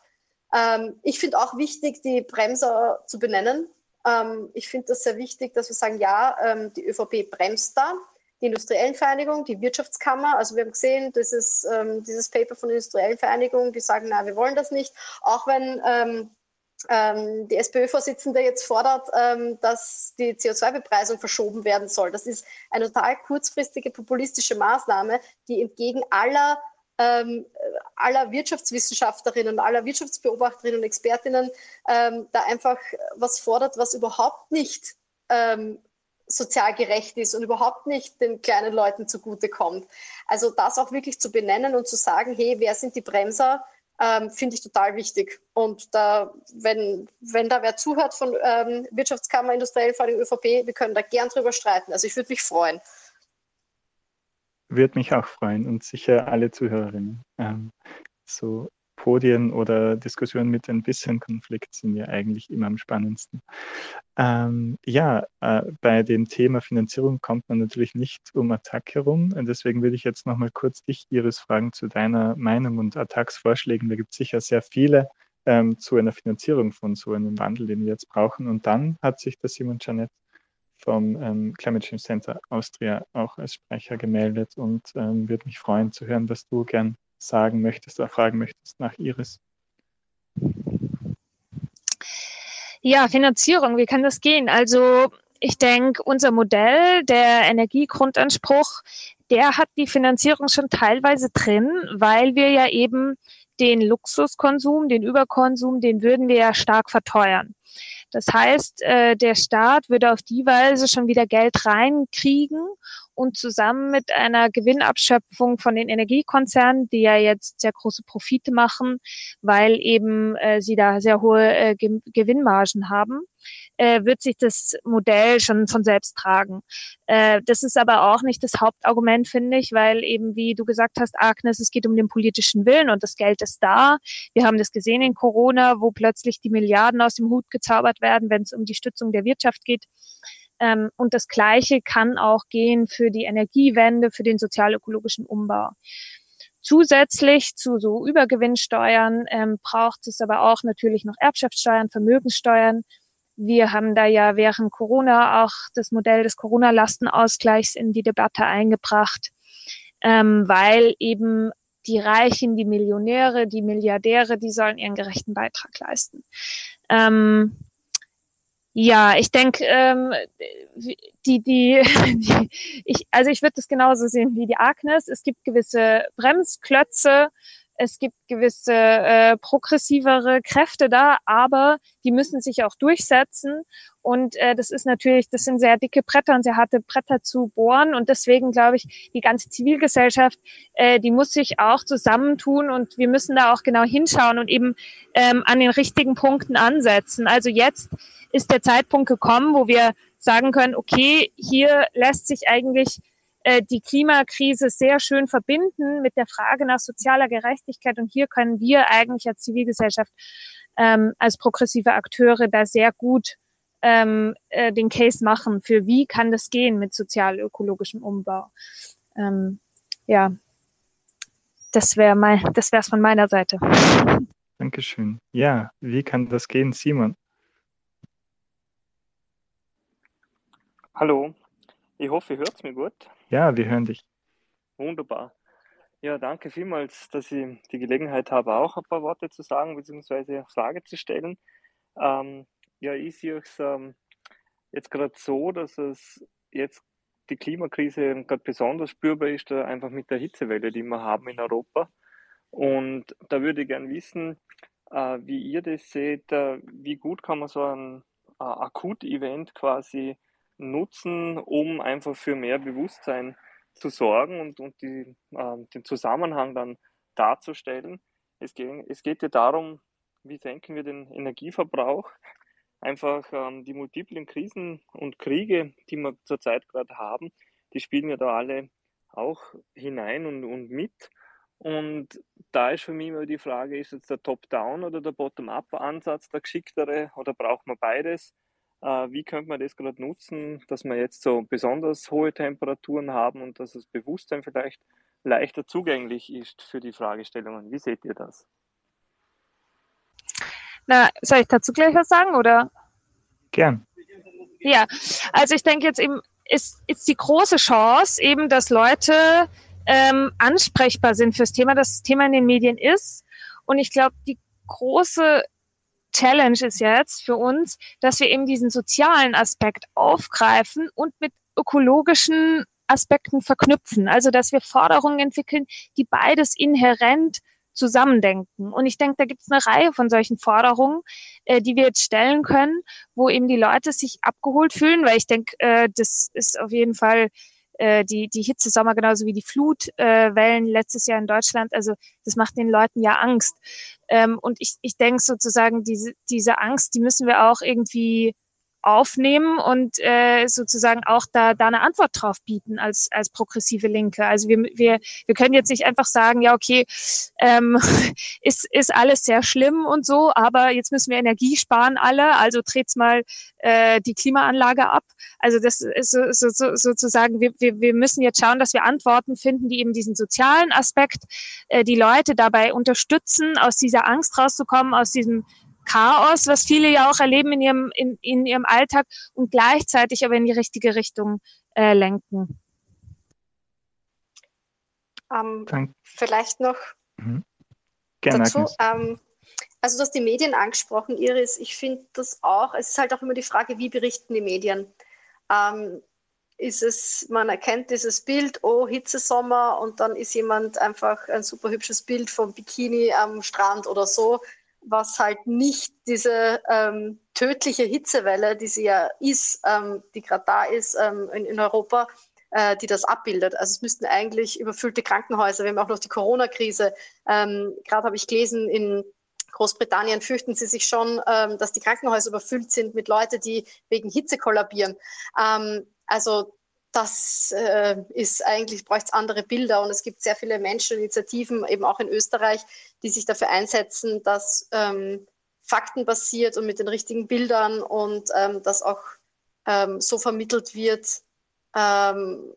Ähm, ich finde auch wichtig, die Bremser zu benennen. Ähm, ich finde das sehr wichtig, dass wir sagen, ja, ähm, die ÖVP bremst da. Die industriellen Vereinigung, die Wirtschaftskammer, also wir haben gesehen, dieses, ähm, dieses Paper von der industriellen Vereinigung, die sagen, na, wir wollen das nicht, auch wenn ähm, ähm, die SPÖ-Vorsitzende jetzt fordert, dass die CO2-Bepreisung verschoben werden soll. Das ist eine total kurzfristige populistische Maßnahme, die entgegen aller ähm, aller Wirtschaftswissenschaftlerinnen, aller Wirtschaftsbeobachterinnen und Expertinnen ähm, da einfach was fordert, was überhaupt nicht ähm, sozial gerecht ist und überhaupt nicht den kleinen Leuten zugutekommt. Also das auch wirklich zu benennen und zu sagen, hey, wer sind die Bremser? ähm, finde ich total wichtig. Und da, wenn, wenn da wer zuhört von ähm, Wirtschaftskammer, Industriell Vereinigung, ÖVP, wir können da gern drüber streiten. Also ich würde mich freuen. Würde mich auch freuen und sicher alle Zuhörerinnen. Ähm, so Podien oder Diskussionen mit ein bisschen Konflikt sind ja eigentlich immer am spannendsten. Ähm, ja, äh, bei dem Thema Finanzierung kommt man natürlich nicht um Attack herum. Und deswegen würde ich jetzt nochmal kurz dich, Iris, fragen zu deiner Meinung und Attacks Vorschlägen. Da gibt es sicher sehr viele ähm, zu einer Finanzierung von so einem Wandel, den wir jetzt brauchen. Und dann hat sich der Simon Janet vom ähm, Climate Change Center Austria auch als Sprecher gemeldet und ähm, würde mich freuen zu hören, was du gern sagen möchtest oder fragen möchtest nach Iris. Ja, Finanzierung, wie kann das gehen? Also ich denke, unser Modell, der Energiegrundanspruch, der hat die Finanzierung schon teilweise drin, weil wir ja eben den Luxuskonsum, den Überkonsum, den würden wir ja stark verteuern. Das heißt, äh, der Staat würde auf die Weise schon wieder Geld reinkriegen und zusammen mit einer Gewinnabschöpfung von den Energiekonzernen, die ja jetzt sehr große Profite machen, weil eben äh, sie da sehr hohe äh, Gewinnmargen haben, äh, wird sich das Modell schon von selbst tragen. Äh, das ist aber auch nicht das Hauptargument, finde ich, weil eben, wie du gesagt hast, Agnes, es geht um den politischen Willen und das Geld ist da. Wir haben das gesehen in Corona, wo plötzlich die Milliarden aus dem Hut gezaubert werden, wenn es um die Stützung der Wirtschaft geht. Ähm, und das Gleiche kann auch gehen für die Energiewende, für den sozialökologischen Umbau. Zusätzlich zu so Übergewinnsteuern ähm, braucht es aber auch natürlich noch Erbschaftssteuern, Vermögenssteuern. Wir haben da ja während Corona auch das Modell des Corona-Lastenausgleichs in die Debatte eingebracht, ähm, weil eben die Reichen, die Millionäre, die Milliardäre, die sollen ihren gerechten Beitrag leisten. Ähm, ja, ich denke, ähm, die, die, die, ich, also ich würde das genauso sehen wie die Agnes. Es gibt gewisse Bremsklötze, es gibt gewisse äh, progressivere Kräfte da, aber die müssen sich auch durchsetzen. Und äh, das ist natürlich, das sind sehr dicke Bretter und sehr harte Bretter zu bohren. Und deswegen glaube ich, die ganze Zivilgesellschaft, äh, die muss sich auch zusammentun und wir müssen da auch genau hinschauen und eben ähm, an den richtigen Punkten ansetzen. Also jetzt ist der Zeitpunkt gekommen, wo wir sagen können, okay, hier lässt sich eigentlich äh, die Klimakrise sehr schön verbinden mit der Frage nach sozialer Gerechtigkeit. Und hier können wir eigentlich als Zivilgesellschaft, ähm, als progressive Akteure da sehr gut ähm, äh, den Case machen für wie kann das gehen mit sozial-ökologischem Umbau. Ähm, ja, das wäre mein, das wäre es von meiner Seite. Dankeschön. Ja, wie kann das gehen, Simon? Hallo, ich hoffe, ihr hört mir gut. Ja, wir hören dich. Wunderbar. Ja, danke vielmals, dass ich die Gelegenheit habe, auch ein paar Worte zu sagen bzw. Frage zu stellen. Ähm, ja, ich sehe es ähm, jetzt gerade so, dass es jetzt die Klimakrise gerade besonders spürbar ist, einfach mit der Hitzewelle, die wir haben in Europa. Und da würde ich gerne wissen, äh, wie ihr das seht, äh, wie gut kann man so ein äh, Akut-Event quasi nutzen, um einfach für mehr Bewusstsein zu sorgen und, und die, äh, den Zusammenhang dann darzustellen. Es geht, es geht ja darum, wie senken wir den Energieverbrauch, einfach ähm, die multiplen Krisen und Kriege, die wir zurzeit gerade haben, die spielen ja da alle auch hinein und, und mit. Und da ist für mich immer die Frage, ist jetzt der Top-Down oder der Bottom-Up-Ansatz der geschicktere oder braucht man beides? Äh, wie könnte man das gerade nutzen, dass wir jetzt so besonders hohe Temperaturen haben und dass das Bewusstsein vielleicht leichter zugänglich ist für die Fragestellungen? Wie seht ihr das? Na, soll ich dazu gleich was sagen oder? Gern. Ja, also ich denke jetzt eben ist, ist die große Chance eben, dass Leute ähm, ansprechbar sind fürs Thema, dass das Thema in den Medien ist. Und ich glaube, die große Challenge ist jetzt für uns, dass wir eben diesen sozialen Aspekt aufgreifen und mit ökologischen Aspekten verknüpfen. Also, dass wir Forderungen entwickeln, die beides inhärent zusammendenken. Und ich denke, da gibt es eine Reihe von solchen Forderungen, äh, die wir jetzt stellen können, wo eben die Leute sich abgeholt fühlen, weil ich denke, äh, das ist auf jeden Fall äh, die, die Hitzesommer genauso wie die Flutwellen äh, letztes Jahr in Deutschland. Also das macht den Leuten ja Angst. Ähm, und ich, ich denke sozusagen, diese, diese Angst, die müssen wir auch irgendwie aufnehmen und äh, sozusagen auch da, da eine Antwort drauf bieten als, als progressive Linke. Also wir, wir, wir können jetzt nicht einfach sagen, ja, okay, ähm, ist, ist alles sehr schlimm und so, aber jetzt müssen wir Energie sparen alle, also dreht's mal äh, die Klimaanlage ab. Also das ist so, so, so, sozusagen, wir, wir, wir müssen jetzt schauen, dass wir Antworten finden, die eben diesen sozialen Aspekt, äh, die Leute dabei unterstützen, aus dieser Angst rauszukommen, aus diesem Chaos, was viele ja auch erleben in ihrem, in, in ihrem Alltag und gleichzeitig aber in die richtige Richtung äh, lenken. Ähm, vielleicht noch mhm. Gerne, dazu. Ähm, also du hast die Medien angesprochen, Iris. Ich finde das auch, es ist halt auch immer die Frage, wie berichten die Medien. Ähm, ist es, man erkennt dieses Bild, oh, Hitzesommer und dann ist jemand einfach ein super hübsches Bild vom Bikini am Strand oder so, was halt nicht diese ähm, tödliche Hitzewelle, die sie ja ist, ähm, die gerade da ist ähm, in, in, Europa, äh, die das abbildet. Also es müssten eigentlich überfüllte Krankenhäuser, wir haben auch noch die Corona-Krise. Ähm, gerade habe ich gelesen, in Großbritannien fürchten sie sich schon, ähm, dass die Krankenhäuser überfüllt sind mit Leuten, die wegen Hitze kollabieren. Ähm, also das äh, ist eigentlich, braucht es andere Bilder und es gibt sehr viele Menscheninitiativen, eben auch in Österreich, die sich dafür einsetzen, dass ähm, faktenbasiert und mit den richtigen Bildern und ähm, das auch ähm, so vermittelt wird, ähm,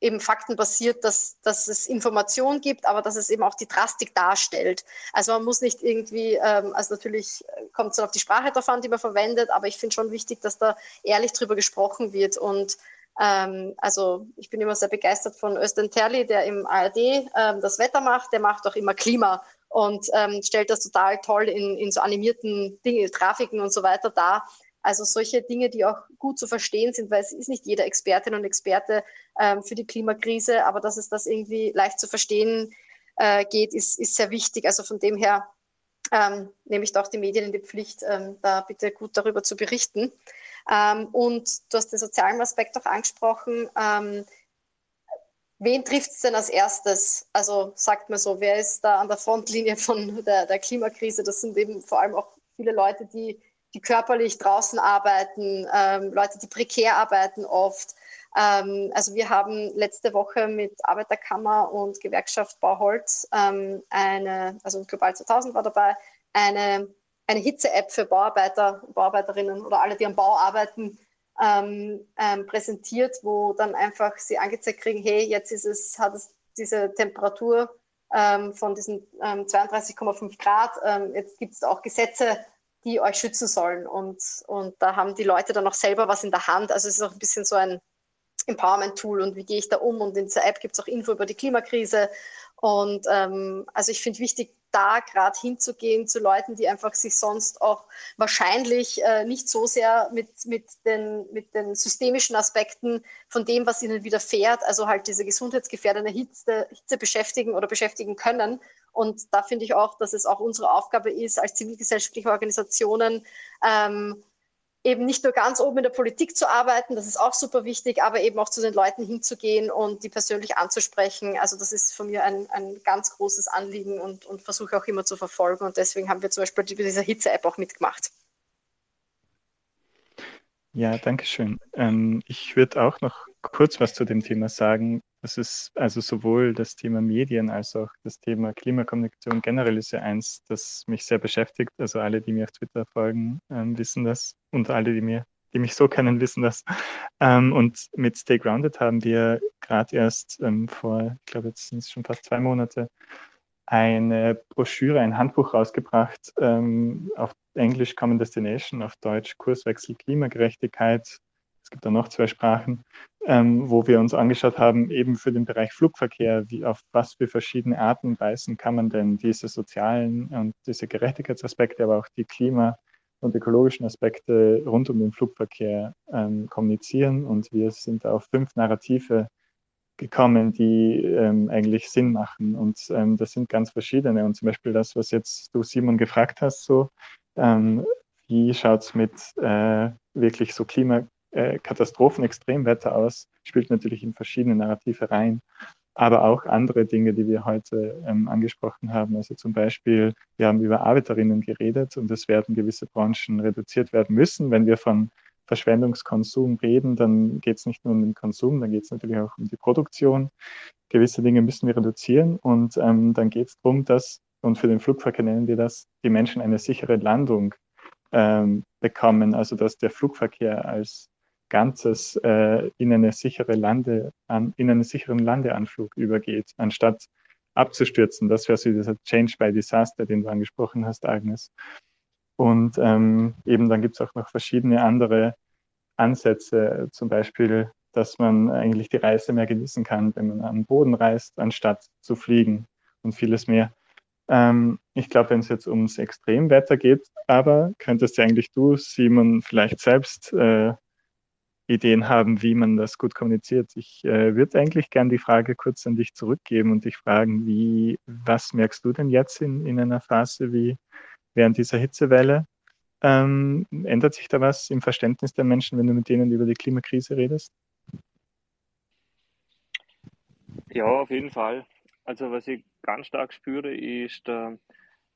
eben faktenbasiert, dass, dass es Informationen gibt, aber dass es eben auch die Drastik darstellt. Also man muss nicht irgendwie, ähm, also natürlich kommt es dann auf die Sprache drauf an, die man verwendet, aber ich finde schon wichtig, dass da ehrlich drüber gesprochen wird. Und ähm, also ich bin immer sehr begeistert von Östen Terli, der im ARD ähm, das Wetter macht, der macht auch immer Klima und ähm, stellt das total toll in, in so animierten Dinge, Grafiken und so weiter dar. Also solche Dinge, die auch gut zu verstehen sind, weil es ist nicht jeder Expertin und Experte ähm, für die Klimakrise, aber dass es das irgendwie leicht zu verstehen äh, geht, ist, ist sehr wichtig. Also von dem her ähm, nehme ich doch die Medien in die Pflicht, ähm, da bitte gut darüber zu berichten. Ähm, und du hast den sozialen Aspekt auch angesprochen. Wen trifft es denn als erstes? Also sagt man so, wer ist da an der Frontlinie von der, der Klimakrise? Das sind eben vor allem auch viele Leute, die die körperlich draußen arbeiten, ähm, Leute, die prekär arbeiten oft. Ähm, also wir haben letzte Woche mit Arbeiterkammer und Gewerkschaft Bauholz ähm, eine, also Global 2000 war dabei, eine, eine Hitze-App für Bauarbeiter, Bauarbeiterinnen oder alle, die am Bau arbeiten, ähm, ähm, präsentiert, wo dann einfach sie angezeigt kriegen, hey, jetzt ist es, hat es diese Temperatur ähm, von diesen 32,5 Grad, jetzt gibt es auch Gesetze, die euch schützen sollen. Und, und da haben die Leute dann auch selber was in der Hand. Also es ist auch ein bisschen so ein Empowerment-Tool und wie gehe ich da um. Und in dieser App gibt es auch Info über die Klimakrise. Und ähm, also ich finde wichtig, da gerade hinzugehen zu Leuten, die einfach sich sonst auch wahrscheinlich äh, nicht so sehr mit, mit, den, mit den systemischen Aspekten von dem, was ihnen widerfährt, also halt diese gesundheitsgefährdende Hitze, Hitze beschäftigen oder beschäftigen können. Und da finde ich auch, dass es auch unsere Aufgabe ist, als zivilgesellschaftliche Organisationen ähm, eben nicht nur ganz oben in der Politik zu arbeiten, das ist auch super wichtig, aber eben auch zu den Leuten hinzugehen und die persönlich anzusprechen. Also das ist von mir ein, ein ganz großes Anliegen und, und versuche auch immer zu verfolgen. Und deswegen haben wir zum Beispiel bei dieser Hitze-App auch mitgemacht. Ja, danke schön. Ähm, ich würde auch noch kurz was zu dem Thema sagen. Das ist also sowohl das Thema Medien als auch das Thema Klimakommunikation generell ist ja eins, das mich sehr beschäftigt. Also alle, die mir auf Twitter folgen, ähm, wissen das und alle, die mir die mich so kennen, wissen das. Ähm, und mit Stay Grounded haben wir gerade erst ähm, vor, ich glaube, jetzt sind es schon fast zwei Monate, eine Broschüre, ein Handbuch rausgebracht ähm, auf Englisch Common Destination, auf Deutsch Kurswechsel Klimagerechtigkeit. Es gibt da noch zwei Sprachen, ähm, wo wir uns angeschaut haben, eben für den Bereich Flugverkehr, wie auf was für verschiedene Arten und Weisen kann man denn diese sozialen und diese Gerechtigkeitsaspekte, aber auch die Klima- und ökologischen Aspekte rund um den Flugverkehr ähm, kommunizieren. Und wir sind auf fünf Narrative gekommen, die ähm, eigentlich Sinn machen. Und ähm, das sind ganz verschiedene. Und zum Beispiel das, was jetzt du, Simon, gefragt hast, so, ähm, wie schaut es mit äh, wirklich so Klimakatastrophen, äh, Extremwetter aus, spielt natürlich in verschiedene Narrative rein. Aber auch andere Dinge, die wir heute ähm, angesprochen haben. Also zum Beispiel, wir haben über Arbeiterinnen geredet und es werden gewisse Branchen reduziert werden müssen, wenn wir von Verschwendungskonsum reden, dann geht es nicht nur um den Konsum, dann geht es natürlich auch um die Produktion. Gewisse Dinge müssen wir reduzieren und ähm, dann geht es darum, dass, und für den Flugverkehr nennen wir das, die Menschen eine sichere Landung ähm, bekommen, also dass der Flugverkehr als Ganzes äh, in, eine sichere Lande, an, in einen sicheren Landeanflug übergeht, anstatt abzustürzen. Das wäre so dieser Change by Disaster, den du angesprochen hast, Agnes. Und ähm, eben dann gibt es auch noch verschiedene andere Ansätze, zum Beispiel, dass man eigentlich die Reise mehr genießen kann, wenn man am Boden reist, anstatt zu fliegen und vieles mehr. Ähm, ich glaube, wenn es jetzt ums Extremwetter geht, aber könntest ja eigentlich du, Simon, vielleicht selbst äh, Ideen haben, wie man das gut kommuniziert. Ich äh, würde eigentlich gern die Frage kurz an dich zurückgeben und dich fragen, wie, was merkst du denn jetzt in, in einer Phase wie während dieser Hitzewelle? Ähm, ändert sich da was im Verständnis der Menschen, wenn du mit denen über die Klimakrise redest? Ja, auf jeden Fall. Also was ich ganz stark spüre, ist, äh,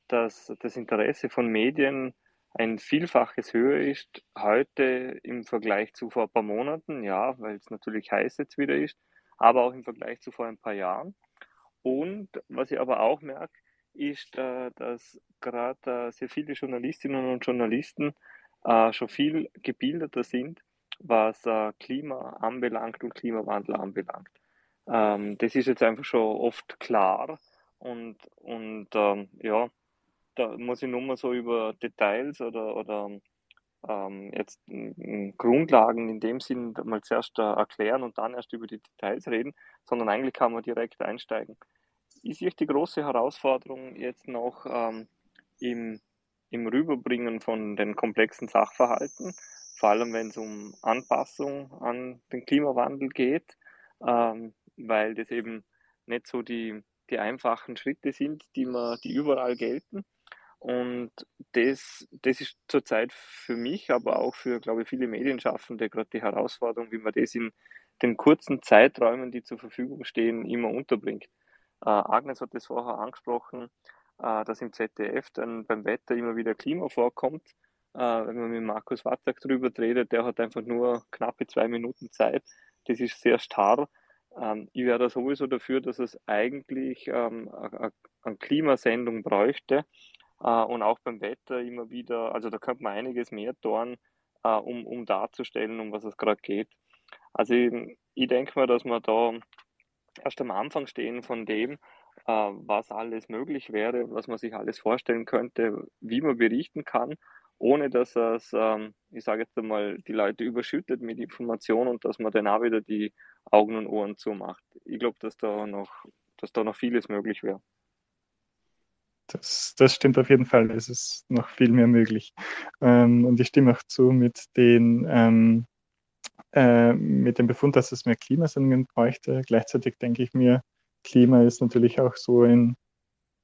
dass das Interesse von Medien ein Vielfaches höher ist heute im Vergleich zu vor ein paar Monaten, ja, weil es natürlich heiß jetzt wieder ist, aber auch im Vergleich zu vor ein paar Jahren. Und was ich aber auch merke, ist, äh, dass gerade äh, sehr viele Journalistinnen und Journalisten äh, schon viel gebildeter sind, was Klima anbelangt und Klimawandel anbelangt. Ähm, das ist jetzt einfach schon oft klar und, und ähm, ja, da muss ich nur mal so über Details oder, oder ähm, jetzt Grundlagen in dem Sinn mal zuerst äh, erklären und dann erst über die Details reden, sondern eigentlich kann man direkt einsteigen. Ich sehe die große Herausforderung jetzt noch ähm, im, im Rüberbringen von den komplexen Sachverhalten, vor allem wenn es um Anpassung an den Klimawandel geht, ähm, weil das eben nicht so die, die einfachen Schritte sind, die, man, die überall gelten. Und das, das ist zurzeit für mich, aber auch für, glaube ich, viele Medienschaffende gerade die Herausforderung, wie man das in den kurzen Zeiträumen, die zur Verfügung stehen, immer unterbringt. Äh, Agnes hat das vorher angesprochen, äh, dass im ZDF dann beim Wetter immer wieder Klima vorkommt. Äh, wenn man mit Markus Watzak drüber redet, der hat einfach nur knappe zwei Minuten Zeit. Das ist sehr starr. Ähm, ich wäre da sowieso dafür, dass es eigentlich ähm, eine Klimasendung bräuchte und auch beim Wetter immer wieder, also da könnte man einiges mehr tun, äh, um, um darzustellen, um was es gerade geht. Also ich, ich denke mal, dass wir da erst am Anfang stehen von dem, äh, was alles möglich wäre, was man sich alles vorstellen könnte, wie man berichten kann, ohne dass es, ähm, ich sage jetzt einmal, die Leute überschüttet mit Informationen und dass man dann auch wieder die Augen und Ohren zumacht. Ich glaube, dass da noch, dass da noch vieles möglich wäre. Das, das stimmt auf jeden Fall. Es ist noch viel mehr möglich. Ähm, und ich stimme auch zu mit, den, ähm, äh, mit dem Befund, dass es mehr Klimasendungen bräuchte. Gleichzeitig denke ich mir, Klima ist natürlich auch so ein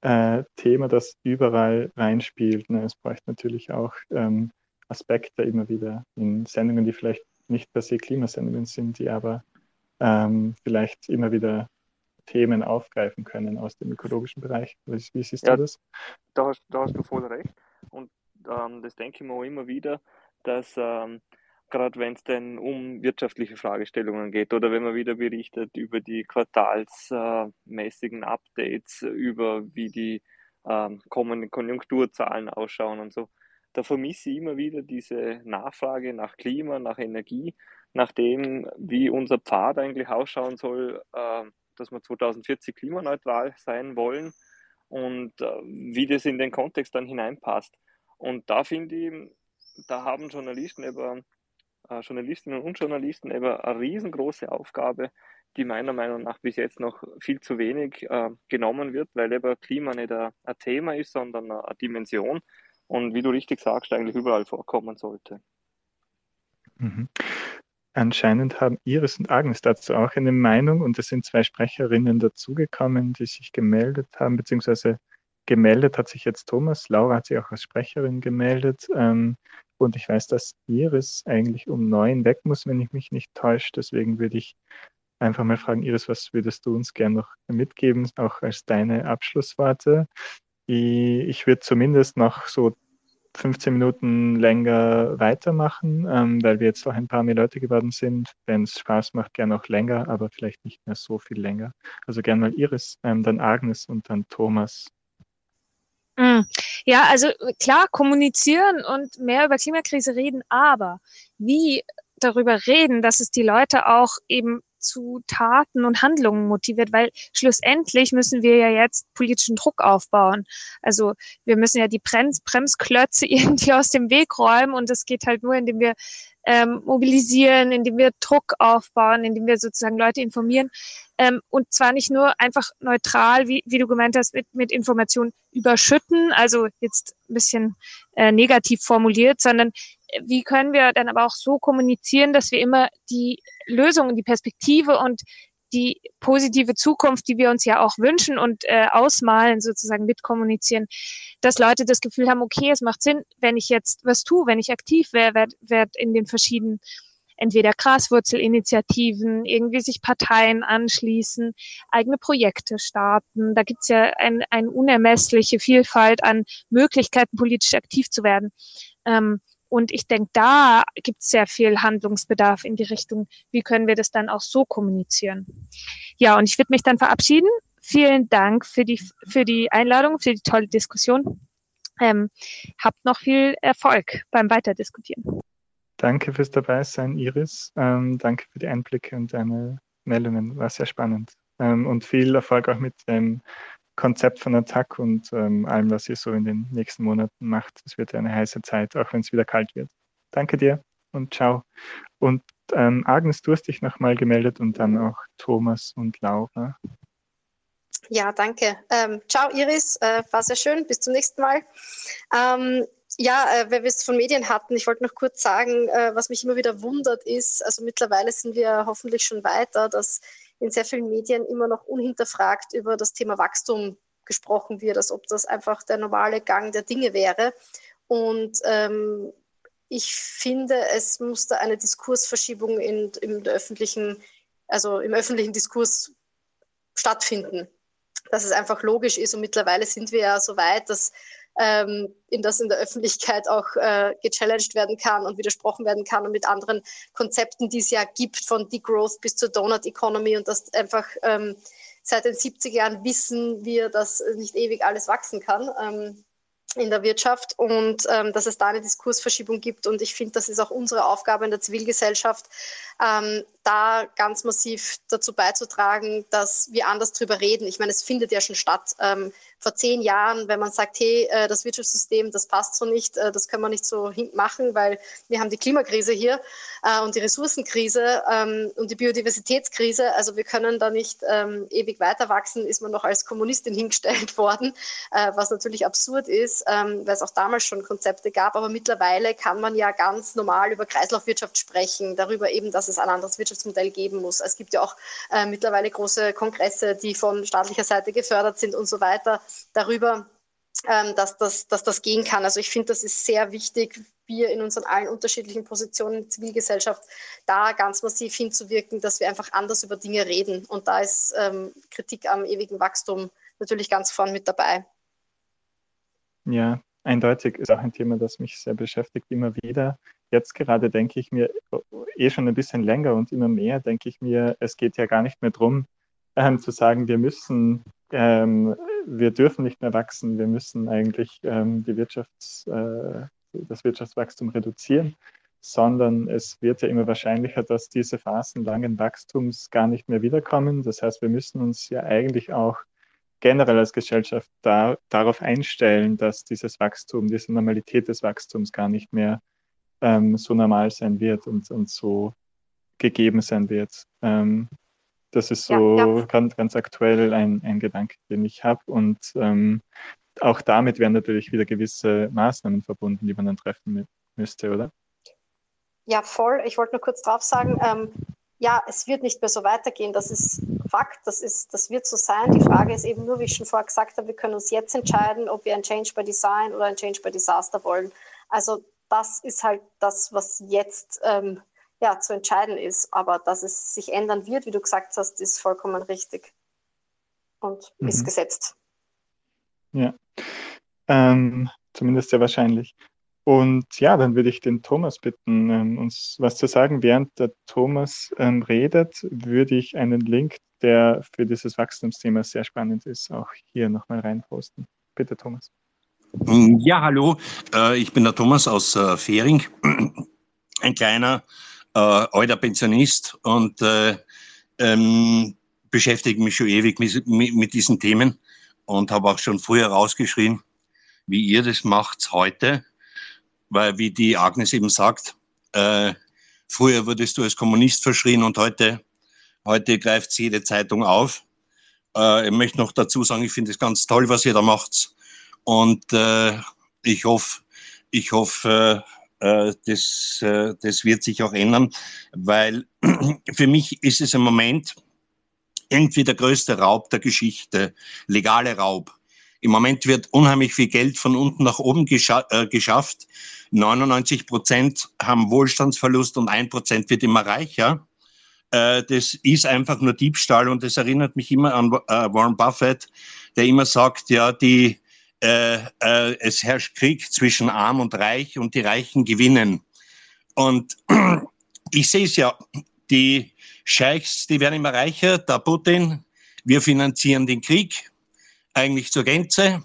äh, Thema, das überall reinspielt. Ne? Es bräuchte natürlich auch ähm, Aspekte immer wieder in Sendungen, die vielleicht nicht per se Klimasendungen sind, die aber ähm, vielleicht immer wieder Themen aufgreifen können aus dem ökologischen Bereich. Wie, wie siehst ja, du das? Da hast, da hast, du voll recht. Und ähm, das denke ich mir auch immer wieder, dass ähm, gerade wenn es denn um wirtschaftliche Fragestellungen geht oder wenn man wieder berichtet über die quartalsmäßigen äh, Updates, über wie die ähm, kommenden Konjunkturzahlen ausschauen und so, da vermisse ich immer wieder diese Nachfrage nach Klima, nach Energie, nach dem, wie unser Pfad eigentlich ausschauen soll, äh, dass wir 2040 klimaneutral sein wollen und äh, wie das in den Kontext dann hineinpasst. Und da finde ich, da haben Journalisten über, äh, Journalistinnen und Journalisten eben eine riesengroße Aufgabe, die meiner Meinung nach bis jetzt noch viel zu wenig äh, genommen wird, weil eben Klima nicht ein, ein Thema ist, sondern eine, eine Dimension und wie du richtig sagst, eigentlich überall vorkommen sollte. Mhm. Anscheinend haben Iris und Agnes dazu auch eine Meinung und es sind zwei Sprecherinnen dazugekommen, die sich gemeldet haben, beziehungsweise gemeldet hat sich jetzt Thomas. Laura hat sich auch als Sprecherin gemeldet. Ähm, und ich weiß, dass Iris eigentlich um neun weg muss, wenn ich mich nicht täusche. Deswegen würde ich einfach mal fragen, Iris, was würdest du uns gerne noch mitgeben, auch als deine Abschlussworte? Ich würde zumindest noch so 15 Minuten länger weitermachen, ähm, weil wir jetzt auch ein paar mehr Leute geworden sind. Wenn es Spaß macht, gerne auch länger, aber vielleicht nicht mehr so viel länger. Also gerne mal Iris, ähm, dann Agnes und dann Thomas. Mm. Ja, also klar, kommunizieren und mehr über Klimakrise reden, aber wie darüber reden, dass es die Leute auch eben zu Taten und Handlungen motiviert, weil schlussendlich müssen wir ja jetzt politischen Druck aufbauen. Also wir müssen ja die Brems Bremsklötze irgendwie aus dem Weg räumen und das geht halt nur, indem wir ähm, mobilisieren, indem wir Druck aufbauen, indem wir sozusagen Leute informieren. Ähm, und zwar nicht nur einfach neutral, wie, wie du gemeint hast, mit, mit Informationen überschütten, also jetzt ein bisschen äh, negativ formuliert, sondern äh, wie können wir dann aber auch so kommunizieren, dass wir immer die Lösung, die Perspektive und die positive Zukunft, die wir uns ja auch wünschen und äh, ausmalen, sozusagen mitkommunizieren, dass Leute das Gefühl haben, okay, es macht Sinn, wenn ich jetzt was tue, wenn ich aktiv wäre, werd, werd in den verschiedenen entweder Graswurzelinitiativen, irgendwie sich Parteien anschließen, eigene Projekte starten. Da gibt's ja ein, eine unermessliche Vielfalt an Möglichkeiten, politisch aktiv zu werden. Ähm, und ich denke, da gibt es sehr viel Handlungsbedarf in die Richtung, wie können wir das dann auch so kommunizieren. Ja, und ich würde mich dann verabschieden. Vielen Dank für die, für die Einladung, für die tolle Diskussion. Ähm, habt noch viel Erfolg beim Weiterdiskutieren. Danke fürs Dabeisein, Iris. Ähm, danke für die Einblicke und deine Meldungen. War sehr spannend. Ähm, und viel Erfolg auch mit dem Konzept von Attack und ähm, allem, was ihr so in den nächsten Monaten macht. Es wird eine heiße Zeit, auch wenn es wieder kalt wird. Danke dir und ciao. Und ähm, Agnes, du hast dich nochmal gemeldet und dann auch Thomas und Laura. Ja, danke. Ähm, ciao, Iris. Äh, war sehr schön. Bis zum nächsten Mal. Ähm, ja, äh, weil wir es von Medien hatten, ich wollte noch kurz sagen, äh, was mich immer wieder wundert ist, also mittlerweile sind wir hoffentlich schon weiter, dass in sehr vielen Medien immer noch unhinterfragt über das Thema Wachstum gesprochen wird, als ob das einfach der normale Gang der Dinge wäre. Und ähm, ich finde, es musste eine Diskursverschiebung in, im öffentlichen, also im öffentlichen Diskurs stattfinden. Dass es einfach logisch ist und mittlerweile sind wir ja so weit, dass ähm, in das in der Öffentlichkeit auch äh, gechallenged werden kann und widersprochen werden kann und mit anderen Konzepten, die es ja gibt, von Degrowth bis zur Donut Economy und das einfach ähm, seit den 70er Jahren wissen wir, dass nicht ewig alles wachsen kann. Ähm, in der Wirtschaft und ähm, dass es da eine Diskursverschiebung gibt. Und ich finde, das ist auch unsere Aufgabe in der Zivilgesellschaft, ähm, da ganz massiv dazu beizutragen, dass wir anders drüber reden. Ich meine, es findet ja schon statt. Ähm, vor zehn Jahren, wenn man sagt, hey, äh, das Wirtschaftssystem, das passt so nicht, äh, das können wir nicht so machen, weil wir haben die Klimakrise hier äh, und die Ressourcenkrise ähm, und die Biodiversitätskrise. Also wir können da nicht ähm, ewig weiter wachsen, ist man noch als Kommunistin hingestellt worden, äh, was natürlich absurd ist, ähm, weil es auch damals schon Konzepte gab. Aber mittlerweile kann man ja ganz normal über Kreislaufwirtschaft sprechen, darüber eben, dass es ein anderes Wirtschaftsmodell geben muss. Es gibt ja auch äh, mittlerweile große Kongresse, die von staatlicher Seite gefördert sind und so weiter, darüber, ähm, dass, das, dass das gehen kann. Also ich finde, das ist sehr wichtig, wir in unseren allen unterschiedlichen Positionen in der Zivilgesellschaft da ganz massiv hinzuwirken, dass wir einfach anders über Dinge reden. Und da ist ähm, Kritik am ewigen Wachstum natürlich ganz vorn mit dabei. Ja, eindeutig ist auch ein Thema, das mich sehr beschäftigt, immer wieder jetzt gerade denke ich mir eh schon ein bisschen länger und immer mehr denke ich mir, es geht ja gar nicht mehr darum, ähm, zu sagen, wir müssen, ähm, wir dürfen nicht mehr wachsen, wir müssen eigentlich ähm, die Wirtschafts, äh, das Wirtschaftswachstum reduzieren, sondern es wird ja immer wahrscheinlicher, dass diese Phasen langen Wachstums gar nicht mehr wiederkommen. Das heißt, wir müssen uns ja eigentlich auch generell als Gesellschaft da, darauf einstellen, dass dieses Wachstum, diese Normalität des Wachstums gar nicht mehr ähm, so normal sein wird und, und so gegeben sein wird. Ähm, das ist so ja, ja. Ganz, ganz aktuell ein, ein Gedanke, den ich habe. Und ähm, auch damit werden natürlich wieder gewisse Maßnahmen verbunden, die man dann treffen müsste, oder? Ja, voll. Ich wollte nur kurz drauf sagen, ähm, ja, es wird nicht mehr so weitergehen. Das ist Fakt, das, ist, das wird so sein. Die Frage ist eben nur, wie ich schon vorher gesagt habe, wir können uns jetzt entscheiden, ob wir ein Change by Design oder ein Change by Disaster wollen. Also das ist halt das, was jetzt ähm, ja, zu entscheiden ist. Aber dass es sich ändern wird, wie du gesagt hast, ist vollkommen richtig und mhm. ist gesetzt. Ja, ähm, zumindest sehr wahrscheinlich. Und ja, dann würde ich den Thomas bitten, ähm, uns was zu sagen. Während der Thomas ähm, redet, würde ich einen Link, der für dieses Wachstumsthema sehr spannend ist, auch hier nochmal reinposten. Bitte, Thomas. Ja, hallo, äh, ich bin der Thomas aus äh, Fähring, ein kleiner äh, alter Pensionist und ähm, beschäftige mich schon ewig mit, mit, mit diesen Themen und habe auch schon früher rausgeschrien, wie ihr das macht heute, weil wie die Agnes eben sagt, äh, früher wurdest du als Kommunist verschrien und heute, heute greift jede Zeitung auf. Äh, ich möchte noch dazu sagen, ich finde es ganz toll, was ihr da macht und äh, ich hoffe, ich hoffe, äh, das, äh, das wird sich auch ändern, weil für mich ist es im Moment irgendwie der größte Raub der Geschichte, legale Raub. Im Moment wird unheimlich viel Geld von unten nach oben gescha äh, geschafft. 99 Prozent haben Wohlstandsverlust und ein Prozent wird immer reicher. Äh, das ist einfach nur Diebstahl und das erinnert mich immer an äh, Warren Buffett, der immer sagt, ja, die, äh, äh, es herrscht Krieg zwischen Arm und Reich und die Reichen gewinnen. Und ich sehe es ja, die Scheichs, die werden immer reicher, der Putin, wir finanzieren den Krieg eigentlich zur Gänze.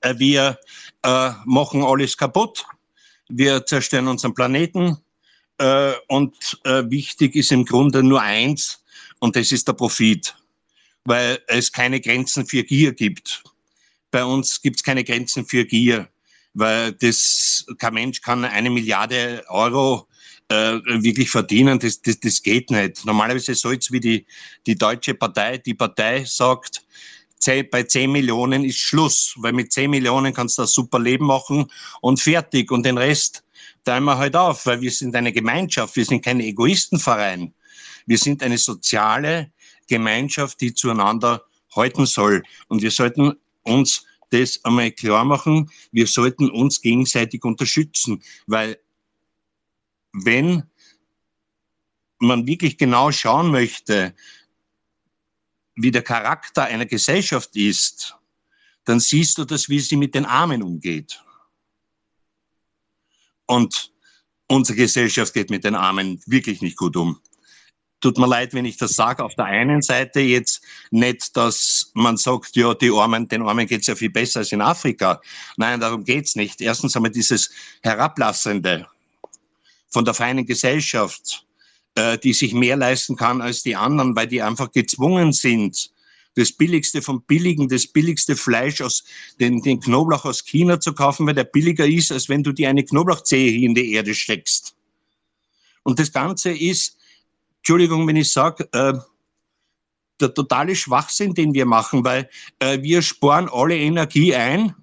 Äh, wir äh, machen alles kaputt. Wir zerstören unseren Planeten. Äh, und äh, wichtig ist im Grunde nur eins, und das ist der Profit, weil es keine Grenzen für Gier gibt. Bei uns gibt es keine Grenzen für Gier, weil das, kein Mensch kann eine Milliarde Euro äh, wirklich verdienen, das, das, das geht nicht. Normalerweise soll es wie die, die deutsche Partei, die Partei sagt, bei 10 Millionen ist Schluss, weil mit 10 Millionen kannst du ein super Leben machen und fertig. Und den Rest teilen wir halt auf, weil wir sind eine Gemeinschaft, wir sind kein Egoistenverein. Wir sind eine soziale Gemeinschaft, die zueinander halten soll. Und wir sollten uns das einmal klar machen, wir sollten uns gegenseitig unterstützen, weil wenn man wirklich genau schauen möchte, wie der Charakter einer Gesellschaft ist, dann siehst du das, wie sie mit den Armen umgeht. Und unsere Gesellschaft geht mit den Armen wirklich nicht gut um. Tut mir leid, wenn ich das sage. Auf der einen Seite jetzt nicht, dass man sagt, ja, die Armen, den Armen geht's ja viel besser als in Afrika. Nein, darum geht's nicht. Erstens wir dieses Herablassende von der feinen Gesellschaft, äh, die sich mehr leisten kann als die anderen, weil die einfach gezwungen sind, das Billigste vom Billigen, das billigste Fleisch aus, den, den Knoblauch aus China zu kaufen, weil der billiger ist, als wenn du dir eine Knoblauchzehe in die Erde steckst. Und das Ganze ist, Entschuldigung, wenn ich sage, äh, der totale Schwachsinn, den wir machen, weil äh, wir sparen alle Energie ein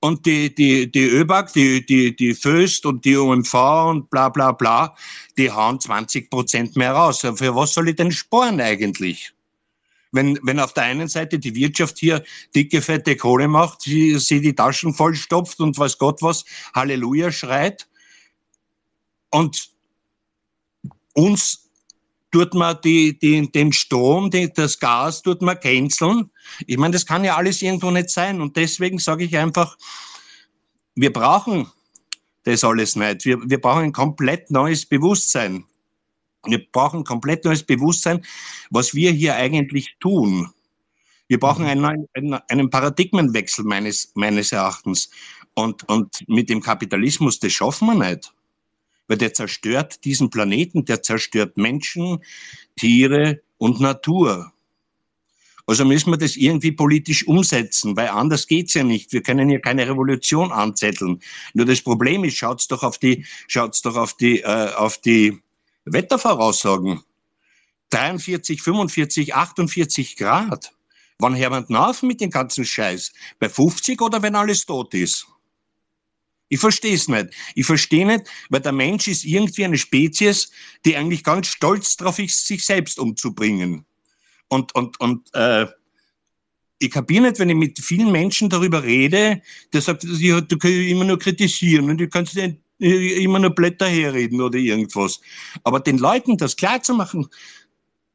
und die, die, die ÖBAG, die, die, die Föst und die OMV und bla bla bla, die hauen 20 Prozent mehr raus. Für was soll ich denn sparen eigentlich? Wenn, wenn auf der einen Seite die Wirtschaft hier dicke, fette Kohle macht, sie, sie die Taschen vollstopft und weiß Gott was, Halleluja schreit und uns tut man die, die, den Strom, die, das Gas tut man canceln. Ich meine, das kann ja alles irgendwo nicht sein. Und deswegen sage ich einfach, wir brauchen das alles nicht. Wir, wir brauchen ein komplett neues Bewusstsein. Wir brauchen ein komplett neues Bewusstsein, was wir hier eigentlich tun. Wir brauchen mhm. einen, einen, einen Paradigmenwechsel meines, meines Erachtens. Und, und mit dem Kapitalismus, das schaffen wir nicht weil der zerstört diesen Planeten, der zerstört Menschen, Tiere und Natur. Also müssen wir das irgendwie politisch umsetzen, weil anders geht's ja nicht. Wir können hier keine Revolution anzetteln. Nur das Problem ist, schaut's doch auf die, schaut's doch auf die, äh, auf die Wettervoraussagen. 43, 45, 48 Grad. Wann hören wir auf mit dem ganzen Scheiß? Bei 50 oder wenn alles tot ist? Ich verstehe es nicht. Ich verstehe nicht, weil der Mensch ist irgendwie eine Spezies, die eigentlich ganz stolz darauf ist, sich selbst umzubringen. Und, und, und äh, ich kapiere nicht, wenn ich mit vielen Menschen darüber rede, der sagt, du kannst immer nur kritisieren und du kannst immer nur Blätter herreden oder irgendwas. Aber den Leuten das klar zu machen,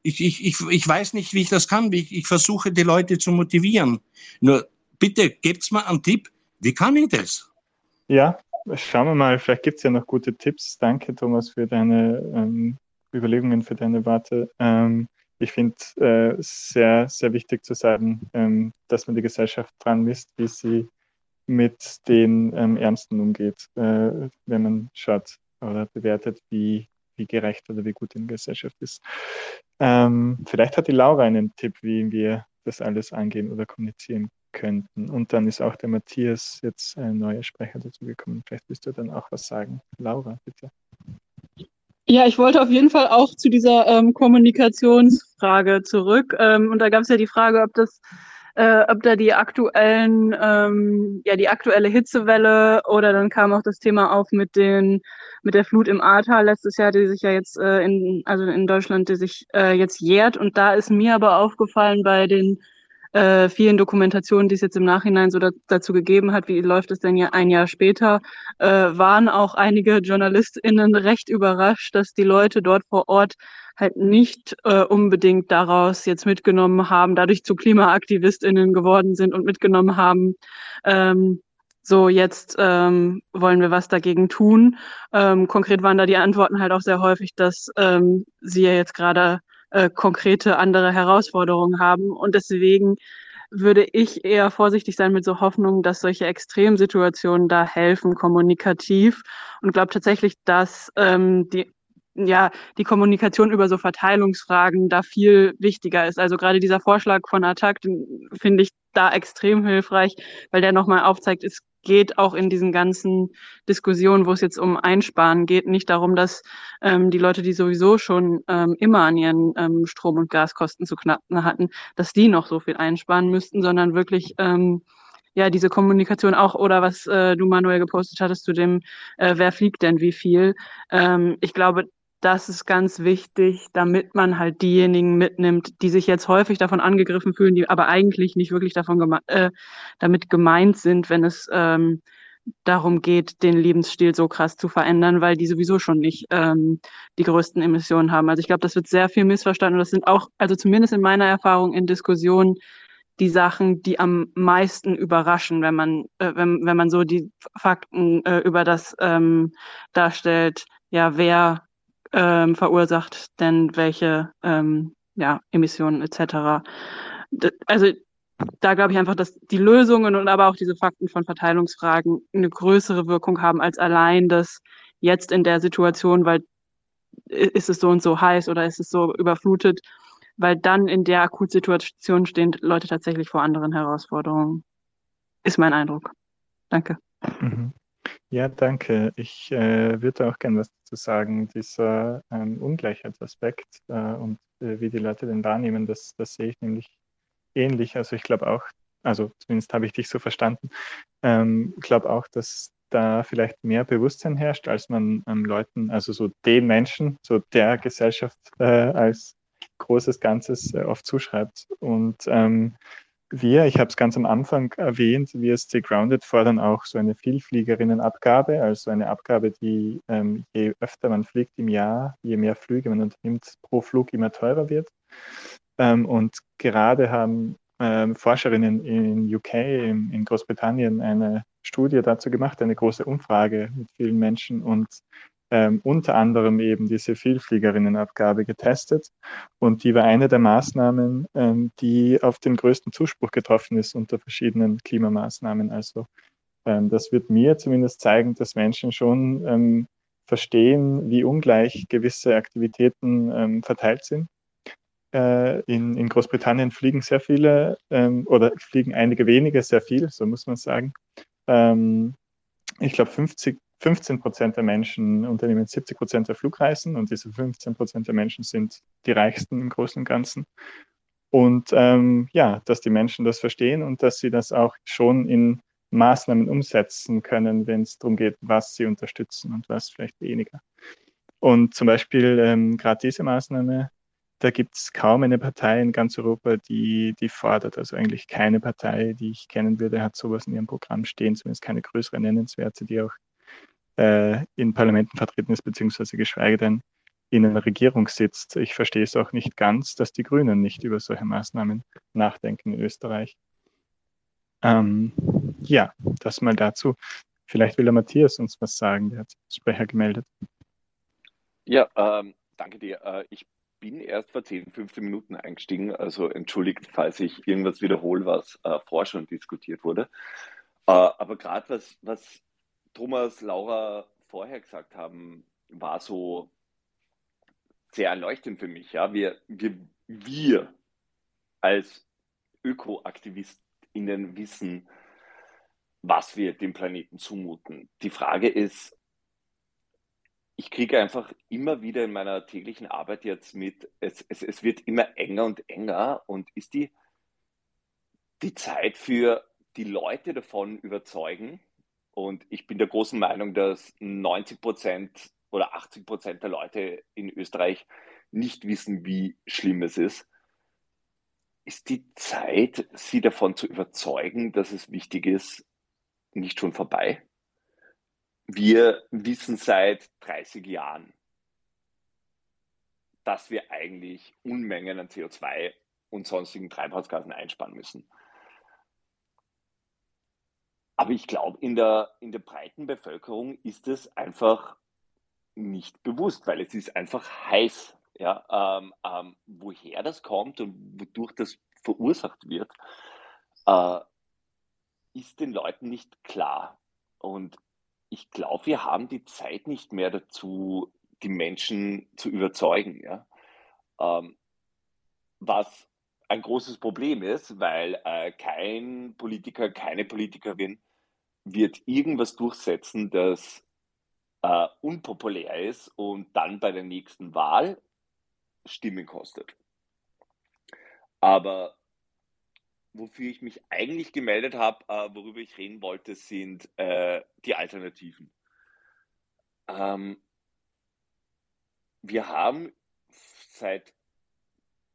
ich, ich, ich, ich weiß nicht, wie ich das kann. Ich, ich versuche, die Leute zu motivieren. Nur bitte, gebt's mir einen Tipp, wie kann ich das? Ja, schauen wir mal, vielleicht gibt es ja noch gute Tipps. Danke, Thomas, für deine ähm, Überlegungen, für deine Worte. Ähm, ich finde äh, sehr, sehr wichtig zu sagen, ähm, dass man die Gesellschaft dran misst, wie sie mit den ähm, Ärmsten umgeht, äh, wenn man schaut oder bewertet, wie wie gerecht oder wie gut der Gesellschaft ist. Ähm, vielleicht hat die Laura einen Tipp, wie wir das alles angehen oder kommunizieren könnten. Und dann ist auch der Matthias jetzt ein neuer Sprecher dazu gekommen. Vielleicht willst du dann auch was sagen. Laura, bitte. Ja, ich wollte auf jeden Fall auch zu dieser ähm, Kommunikationsfrage zurück. Ähm, und da gab es ja die Frage, ob das äh, ob da die aktuellen, ähm, ja, die aktuelle Hitzewelle oder dann kam auch das Thema auf mit den, mit der Flut im Ahrtal letztes Jahr, die sich ja jetzt äh, in, also in Deutschland, die sich äh, jetzt jährt. Und da ist mir aber aufgefallen bei den äh, vielen Dokumentationen, die es jetzt im Nachhinein so da, dazu gegeben hat, wie läuft es denn ja ein Jahr später, äh, waren auch einige JournalistInnen recht überrascht, dass die Leute dort vor Ort halt nicht äh, unbedingt daraus jetzt mitgenommen haben, dadurch zu KlimaaktivistInnen geworden sind und mitgenommen haben, ähm, so jetzt ähm, wollen wir was dagegen tun. Ähm, konkret waren da die Antworten halt auch sehr häufig, dass ähm, sie ja jetzt gerade äh, konkrete andere Herausforderungen haben. Und deswegen würde ich eher vorsichtig sein mit so Hoffnungen, dass solche Extremsituationen da helfen, kommunikativ. Und glaube tatsächlich, dass ähm, die ja, die Kommunikation über so Verteilungsfragen da viel wichtiger ist. Also gerade dieser Vorschlag von Attac, den finde ich da extrem hilfreich, weil der nochmal aufzeigt, es geht auch in diesen ganzen Diskussionen, wo es jetzt um Einsparen geht, nicht darum, dass ähm, die Leute, die sowieso schon ähm, immer an ihren ähm, Strom- und Gaskosten zu knappen hatten, dass die noch so viel einsparen müssten, sondern wirklich ähm, ja diese Kommunikation auch oder was äh, du Manuel gepostet hattest zu dem, äh, wer fliegt denn wie viel. Ähm, ich glaube, das ist ganz wichtig, damit man halt diejenigen mitnimmt, die sich jetzt häufig davon angegriffen fühlen, die aber eigentlich nicht wirklich davon geme äh, damit gemeint sind, wenn es ähm, darum geht, den Lebensstil so krass zu verändern, weil die sowieso schon nicht ähm, die größten Emissionen haben. Also ich glaube, das wird sehr viel missverstanden. Und das sind auch, also zumindest in meiner Erfahrung in Diskussionen, die Sachen, die am meisten überraschen, wenn man, äh, wenn, wenn man so die Fakten äh, über das ähm, darstellt, ja, wer ähm, verursacht denn welche ähm, ja, Emissionen etc. Also da glaube ich einfach, dass die Lösungen und aber auch diese Fakten von Verteilungsfragen eine größere Wirkung haben als allein das jetzt in der Situation, weil ist es so und so heiß oder ist es so überflutet, weil dann in der Akutsituation stehen Leute tatsächlich vor anderen Herausforderungen. Ist mein Eindruck. Danke. Mhm. Ja, danke. Ich äh, würde auch gerne was dazu sagen. Dieser ähm, Ungleichheitsaspekt äh, und äh, wie die Leute den wahrnehmen, das, das sehe ich nämlich ähnlich. Also ich glaube auch, also zumindest habe ich dich so verstanden, ähm, glaube auch, dass da vielleicht mehr Bewusstsein herrscht, als man ähm, Leuten, also so den Menschen, so der Gesellschaft äh, als großes Ganzes äh, oft zuschreibt. Und ähm, wir, ich habe es ganz am Anfang erwähnt, wir Stay Grounded fordern auch so eine Vielfliegerinnenabgabe, also eine Abgabe, die ähm, je öfter man fliegt im Jahr, je mehr Flüge man unternimmt, pro Flug immer teurer wird. Ähm, und gerade haben ähm, Forscherinnen in UK, in, in, Großbritannien, eine Studie dazu gemacht, eine große Umfrage mit vielen Menschen und ähm, unter anderem eben diese Vielfliegerinnenabgabe getestet. Und die war eine der Maßnahmen, ähm, die auf den größten Zuspruch getroffen ist unter verschiedenen Klimamaßnahmen. Also ähm, das wird mir zumindest zeigen, dass Menschen schon ähm, verstehen, wie ungleich gewisse Aktivitäten ähm, verteilt sind. Äh, in, in, Großbritannien fliegen sehr viele ähm, oder fliegen einige wenige sehr viel, so muss man sagen. ich glaube, 50 15 Prozent der Menschen unternehmen 70 Prozent der Flugreisen und diese 15 Prozent der Menschen sind die reichsten im Großen und Ganzen. Und ähm, ja, dass die Menschen das verstehen und dass sie das auch schon in Maßnahmen umsetzen können, wenn es darum geht, was sie unterstützen und was vielleicht weniger. Und zum Beispiel ähm, gerade diese Maßnahme, da gibt es kaum eine Partei in ganz Europa, die die fordert. Also eigentlich keine Partei, die ich kennen würde, hat sowas in ihrem Programm stehen, zumindest keine größere nennenswerte, die auch äh, in Parlamenten vertreten ist, beziehungsweise geschweige denn in einer Regierung sitzt. Ich verstehe es auch nicht ganz, dass die Grünen nicht über solche Maßnahmen nachdenken in Österreich. Ähm, ja, das mal dazu. Vielleicht will der Matthias uns was sagen, der hat sich als Sprecher gemeldet. Ja, ähm, danke dir. Äh, ich bin erst vor 10, 15 Minuten eingestiegen, also entschuldigt, falls ich irgendwas wiederhole, was äh, vorher schon diskutiert wurde. Äh, aber gerade was, was Thomas, Laura vorher gesagt haben, war so sehr erleuchtend für mich. Ja, wir, wir, wir als ÖkoaktivistInnen wissen, was wir dem Planeten zumuten. Die Frage ist, ich kriege einfach immer wieder in meiner täglichen Arbeit jetzt mit, es, es, es wird immer enger und enger und ist die, die Zeit für die Leute davon überzeugen. Und ich bin der großen Meinung, dass 90 Prozent oder 80 Prozent der Leute in Österreich nicht wissen, wie schlimm es ist. Ist die Zeit, sie davon zu überzeugen, dass es wichtig ist, nicht schon vorbei? Wir wissen seit 30 Jahren, dass wir eigentlich Unmengen an CO2 und sonstigen Treibhausgasen einsparen müssen. Aber ich glaube, in der, in der breiten Bevölkerung ist es einfach nicht bewusst, weil es ist einfach heiß. Ja, ähm, ähm, woher das kommt und wodurch das verursacht wird, äh, ist den Leuten nicht klar. Und ich glaube, wir haben die Zeit nicht mehr dazu, die Menschen zu überzeugen. Ja? Ähm, was ein großes Problem ist, weil äh, kein Politiker, keine Politikerin wird irgendwas durchsetzen, das äh, unpopulär ist und dann bei der nächsten Wahl Stimmen kostet. Aber wofür ich mich eigentlich gemeldet habe, äh, worüber ich reden wollte, sind äh, die Alternativen. Ähm, wir haben seit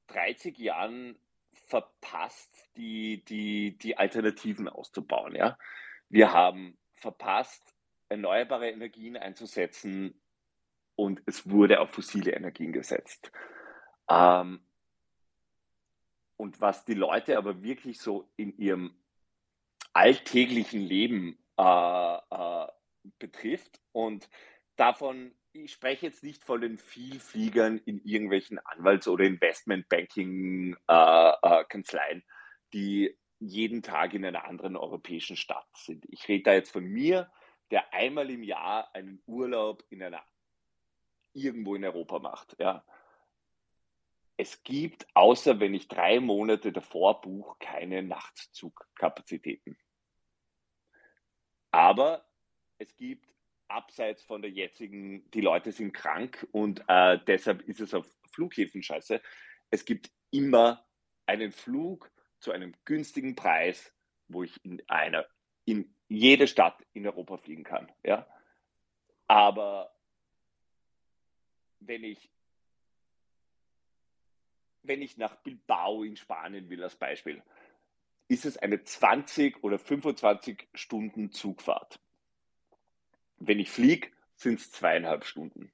30 Jahren verpasst, die, die, die Alternativen auszubauen. Ja? Wir haben verpasst, erneuerbare Energien einzusetzen und es wurde auf fossile Energien gesetzt. Ähm, und was die Leute aber wirklich so in ihrem alltäglichen Leben äh, äh, betrifft und davon ich spreche jetzt nicht von den Vielfliegern in irgendwelchen Anwalts- oder Investmentbanking-Kanzleien, äh, äh, die jeden Tag in einer anderen europäischen Stadt sind. Ich rede da jetzt von mir, der einmal im Jahr einen Urlaub in einer irgendwo in Europa macht. Ja. Es gibt, außer wenn ich drei Monate davor buche, keine Nachtzugkapazitäten. Aber es gibt abseits von der jetzigen, die Leute sind krank und äh, deshalb ist es auf Flughäfen scheiße. Es gibt immer einen Flug zu einem günstigen Preis, wo ich in einer, in jede Stadt in Europa fliegen kann. Ja? Aber wenn ich, wenn ich nach Bilbao in Spanien will, als Beispiel, ist es eine 20 oder 25 Stunden Zugfahrt wenn ich fliege, sind es zweieinhalb Stunden.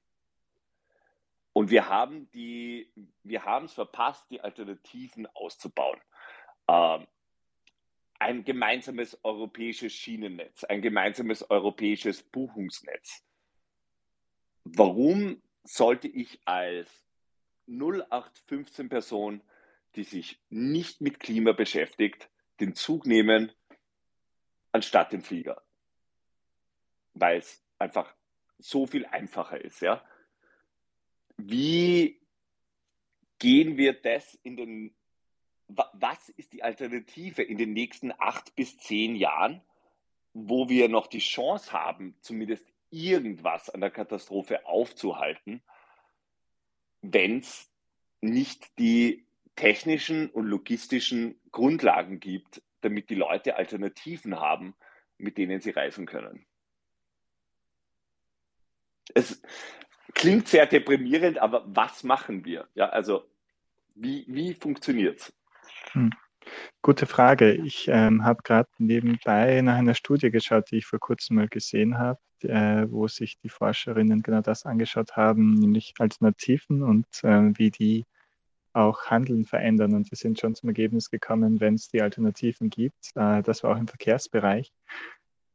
Und wir haben die, wir haben es verpasst, die Alternativen auszubauen. Ähm, ein gemeinsames europäisches Schienennetz, ein gemeinsames europäisches Buchungsnetz. Warum sollte ich als 0815 Person, die sich nicht mit Klima beschäftigt, den Zug nehmen, anstatt den Flieger? Weil es einfach so viel einfacher ist. Ja? Wie gehen wir das in den, was ist die Alternative in den nächsten acht bis zehn Jahren, wo wir noch die Chance haben, zumindest irgendwas an der Katastrophe aufzuhalten, wenn es nicht die technischen und logistischen Grundlagen gibt, damit die Leute Alternativen haben, mit denen sie reisen können es klingt sehr deprimierend, aber was machen wir? Ja, also wie, wie funktioniert es? Hm. Gute Frage. Ich ähm, habe gerade nebenbei nach einer Studie geschaut, die ich vor kurzem mal gesehen habe, äh, wo sich die Forscherinnen genau das angeschaut haben, nämlich Alternativen und äh, wie die auch Handeln verändern. Und wir sind schon zum Ergebnis gekommen, wenn es die Alternativen gibt, äh, das war auch im Verkehrsbereich,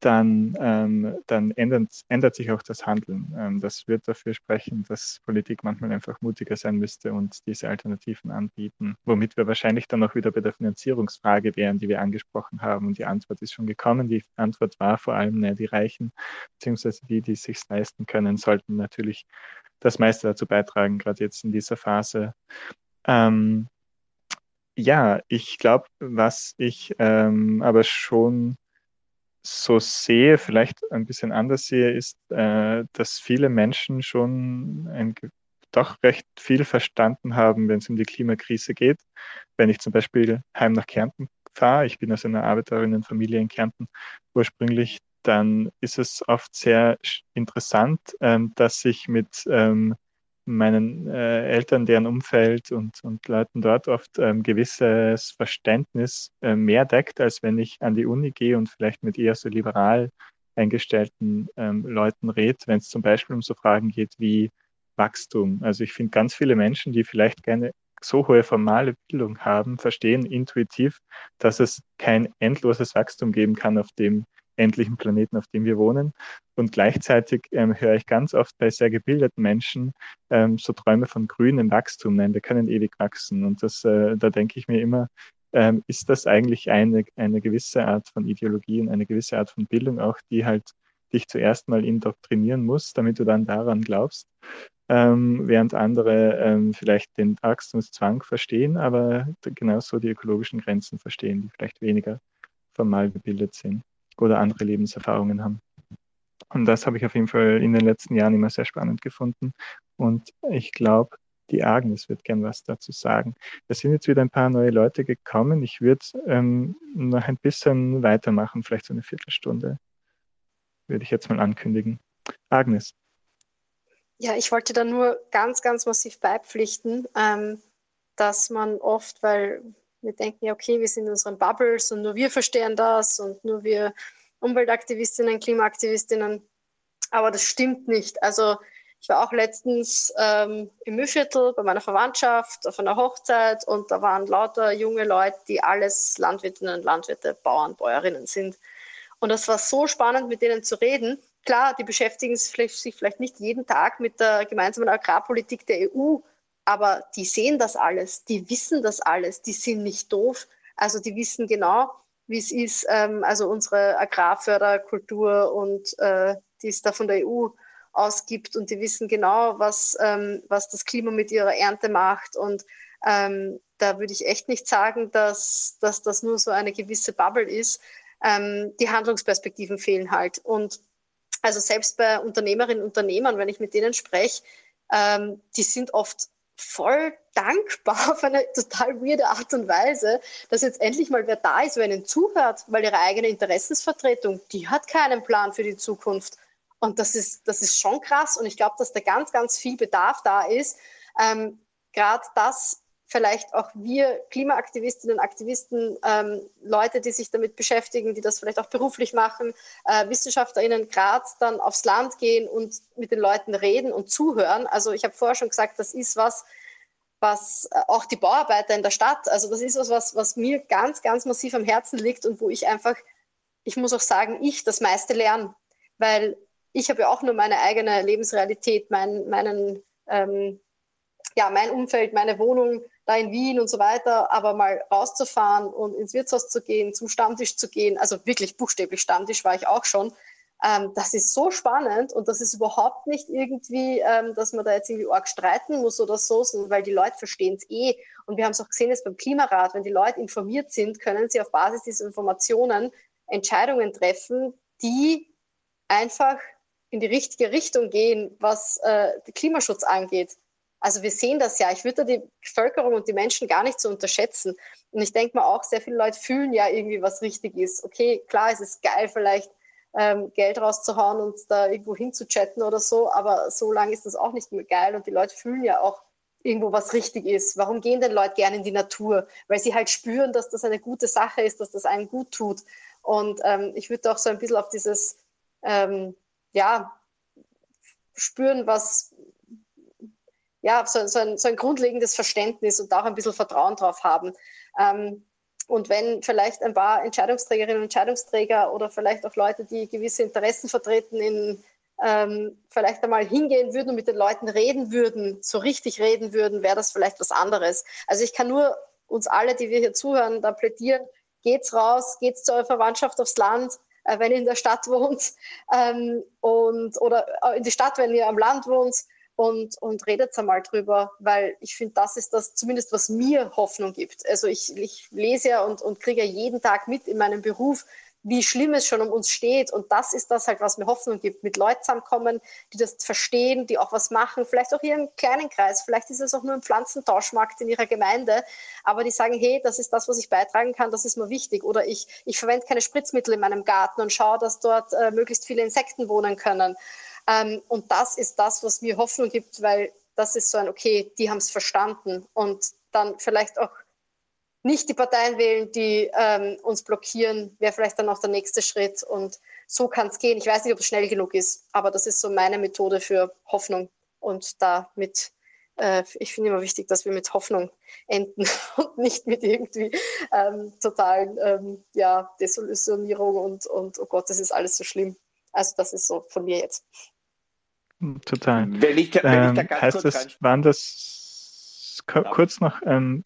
dann, ähm, dann ändert, ändert sich auch das Handeln. Ähm, das wird dafür sprechen, dass Politik manchmal einfach mutiger sein müsste und diese Alternativen anbieten, womit wir wahrscheinlich dann auch wieder bei der Finanzierungsfrage wären, die wir angesprochen haben. Und die Antwort ist schon gekommen. Die Antwort war vor allem, ne, die Reichen, beziehungsweise die, die es sich leisten können, sollten natürlich das meiste dazu beitragen, gerade jetzt in dieser Phase. Ähm, ja, ich glaube, was ich ähm, aber schon so sehe, vielleicht ein bisschen anders sehe, ist, äh, dass viele Menschen schon ein, doch recht viel verstanden haben, wenn es um die Klimakrise geht. Wenn ich zum Beispiel heim nach Kärnten fahre, ich bin aus einer Arbeiterinnenfamilie in Kärnten ursprünglich, dann ist es oft sehr interessant, ähm, dass ich mit ähm, meinen äh, Eltern, deren Umfeld und, und Leuten dort oft ähm, gewisses Verständnis äh, mehr deckt, als wenn ich an die Uni gehe und vielleicht mit eher so liberal eingestellten ähm, Leuten rede, wenn es zum Beispiel um so Fragen geht wie Wachstum. Also ich finde ganz viele Menschen, die vielleicht keine so hohe formale Bildung haben, verstehen intuitiv, dass es kein endloses Wachstum geben kann auf dem endlichen Planeten, auf dem wir wohnen. Und gleichzeitig ähm, höre ich ganz oft bei sehr gebildeten Menschen ähm, so Träume von grünem Wachstum. Nein, wir können ewig wachsen. Und das, äh, da denke ich mir immer, ähm, ist das eigentlich eine, eine gewisse Art von Ideologie und eine gewisse Art von Bildung auch, die halt dich zuerst mal indoktrinieren muss, damit du dann daran glaubst. Ähm, während andere ähm, vielleicht den Wachstumszwang verstehen, aber genauso die ökologischen Grenzen verstehen, die vielleicht weniger formal gebildet sind oder andere Lebenserfahrungen haben. Und das habe ich auf jeden Fall in den letzten Jahren immer sehr spannend gefunden. Und ich glaube, die Agnes wird gern was dazu sagen. Es sind jetzt wieder ein paar neue Leute gekommen. Ich würde ähm, noch ein bisschen weitermachen, vielleicht so eine Viertelstunde, würde ich jetzt mal ankündigen. Agnes. Ja, ich wollte da nur ganz, ganz massiv beipflichten, ähm, dass man oft, weil wir denken ja, okay, wir sind in unseren Bubbles und nur wir verstehen das und nur wir Umweltaktivistinnen, Klimaaktivistinnen. Aber das stimmt nicht. Also ich war auch letztens ähm, im Mühlviertel bei meiner Verwandtschaft auf einer Hochzeit und da waren lauter junge Leute, die alles Landwirtinnen und Landwirte, Bauern, Bäuerinnen sind. Und das war so spannend, mit denen zu reden. Klar, die beschäftigen sich vielleicht nicht jeden Tag mit der gemeinsamen Agrarpolitik der EU, aber die sehen das alles, die wissen das alles, die sind nicht doof. Also die wissen genau, wie es ist, ähm, also unsere Agrarförderkultur und äh, die es da von der EU ausgibt und die wissen genau, was, ähm, was das Klima mit ihrer Ernte macht. Und ähm, da würde ich echt nicht sagen, dass, dass das nur so eine gewisse Bubble ist. Ähm, die Handlungsperspektiven fehlen halt. Und also selbst bei Unternehmerinnen und Unternehmern, wenn ich mit denen spreche, ähm, die sind oft voll dankbar auf eine total weirde Art und Weise, dass jetzt endlich mal wer da ist, wer ihnen zuhört, weil ihre eigene Interessensvertretung, die hat keinen Plan für die Zukunft. Und das ist, das ist schon krass. Und ich glaube, dass da ganz, ganz viel Bedarf da ist. Ähm, Gerade das vielleicht auch wir Klimaaktivistinnen und Aktivisten, ähm, Leute, die sich damit beschäftigen, die das vielleicht auch beruflich machen, äh, WissenschaftlerInnen gerade dann aufs Land gehen und mit den Leuten reden und zuhören. Also ich habe vorher schon gesagt, das ist was, was äh, auch die Bauarbeiter in der Stadt, also das ist was, was, was mir ganz, ganz massiv am Herzen liegt und wo ich einfach, ich muss auch sagen, ich das meiste lerne, weil ich habe ja auch nur meine eigene Lebensrealität, mein, meinen, ähm, ja, mein Umfeld, meine Wohnung, da in Wien und so weiter, aber mal rauszufahren und ins Wirtshaus zu gehen, zum Stammtisch zu gehen, also wirklich buchstäblich Stammtisch war ich auch schon, ähm, das ist so spannend und das ist überhaupt nicht irgendwie, ähm, dass man da jetzt irgendwie arg streiten muss oder so, sondern weil die Leute verstehen es eh. Und wir haben es auch gesehen jetzt beim Klimarat, wenn die Leute informiert sind, können sie auf Basis dieser Informationen Entscheidungen treffen, die einfach in die richtige Richtung gehen, was äh, den Klimaschutz angeht. Also wir sehen das ja. Ich würde die Bevölkerung und die Menschen gar nicht so unterschätzen. Und ich denke mal auch, sehr viele Leute fühlen ja irgendwie, was richtig ist. Okay, klar, es ist geil, vielleicht ähm, Geld rauszuhauen und da irgendwo hinzuchatten oder so, aber so lange ist das auch nicht mehr geil. Und die Leute fühlen ja auch irgendwo, was richtig ist. Warum gehen denn Leute gerne in die Natur? Weil sie halt spüren, dass das eine gute Sache ist, dass das einen gut tut. Und ähm, ich würde auch so ein bisschen auf dieses, ähm, ja, spüren, was, ja, so, so, ein, so ein grundlegendes Verständnis und auch ein bisschen Vertrauen drauf haben. Ähm, und wenn vielleicht ein paar Entscheidungsträgerinnen und Entscheidungsträger oder vielleicht auch Leute, die gewisse Interessen vertreten, in, ähm, vielleicht einmal hingehen würden und mit den Leuten reden würden, so richtig reden würden, wäre das vielleicht was anderes. Also ich kann nur uns alle, die wir hier zuhören, da plädieren, geht's raus, geht's zu eurer Verwandtschaft aufs Land, äh, wenn ihr in der Stadt wohnt, ähm, und, oder äh, in die Stadt, wenn ihr am Land wohnt und, und redet einmal drüber, weil ich finde, das ist das zumindest, was mir Hoffnung gibt. Also ich, ich lese ja und, und kriege ja jeden Tag mit in meinem Beruf, wie schlimm es schon um uns steht. Und das ist das halt, was mir Hoffnung gibt. Mit Leuten zusammenkommen, die das verstehen, die auch was machen, vielleicht auch im kleinen Kreis, vielleicht ist es auch nur ein Pflanzentauschmarkt in ihrer Gemeinde, aber die sagen, hey, das ist das, was ich beitragen kann, das ist mir wichtig. Oder ich, ich verwende keine Spritzmittel in meinem Garten und schaue, dass dort äh, möglichst viele Insekten wohnen können. Ähm, und das ist das, was mir Hoffnung gibt, weil das ist so ein, okay, die haben es verstanden und dann vielleicht auch nicht die Parteien wählen, die ähm, uns blockieren, wäre vielleicht dann auch der nächste Schritt. Und so kann es gehen. Ich weiß nicht, ob es schnell genug ist, aber das ist so meine Methode für Hoffnung. Und damit, äh, ich finde immer wichtig, dass wir mit Hoffnung enden und nicht mit irgendwie ähm, totalen ähm, ja, Desillusionierung und, und oh Gott, das ist alles so schlimm. Also das ist so von mir jetzt. Total. Wenn ich, wenn ich da ähm, ganz heißt kurz das, waren das kurz noch ähm,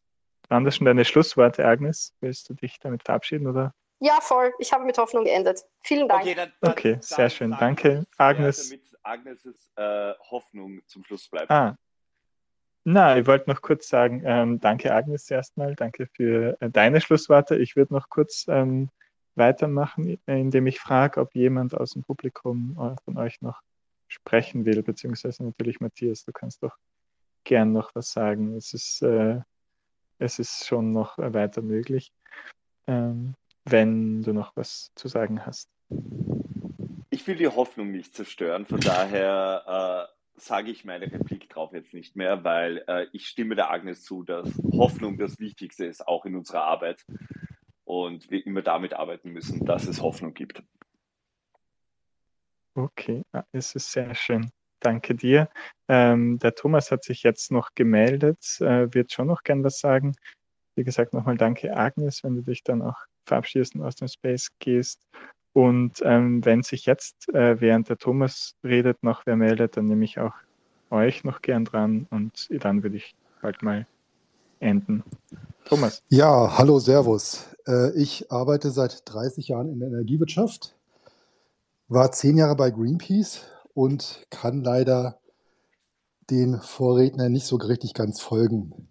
waren das schon deine Schlussworte, Agnes? Willst du dich damit verabschieden oder? Ja, voll. Ich habe mit Hoffnung geendet. Vielen Dank. Okay, dann, dann, okay sehr dann, schön. Danke, Agnes. Damit Agnes' äh, Hoffnung zum Schluss bleibt. Ah. Na, ich wollte noch kurz sagen, ähm, danke Agnes erstmal, danke für äh, deine Schlussworte. Ich würde noch kurz ähm, weitermachen, indem ich frage, ob jemand aus dem Publikum äh, von euch noch sprechen will, beziehungsweise natürlich Matthias, du kannst doch gern noch was sagen. Es ist äh, es ist schon noch weiter möglich, ähm, wenn du noch was zu sagen hast. Ich will die Hoffnung nicht zerstören, von daher äh, sage ich meine Replik drauf jetzt nicht mehr, weil äh, ich stimme der Agnes zu, dass Hoffnung das Wichtigste ist, auch in unserer Arbeit. Und wir immer damit arbeiten müssen, dass es Hoffnung gibt. Okay, es ist sehr schön. Danke dir. Ähm, der Thomas hat sich jetzt noch gemeldet, äh, wird schon noch gern was sagen. Wie gesagt, nochmal danke, Agnes, wenn du dich dann auch verabschiedest und aus dem Space gehst. Und ähm, wenn sich jetzt, äh, während der Thomas redet, noch wer meldet, dann nehme ich auch euch noch gern dran und dann würde ich bald mal enden. Thomas. Ja, hallo, Servus. Äh, ich arbeite seit 30 Jahren in der Energiewirtschaft, war zehn Jahre bei Greenpeace und kann leider den Vorrednern nicht so richtig ganz folgen.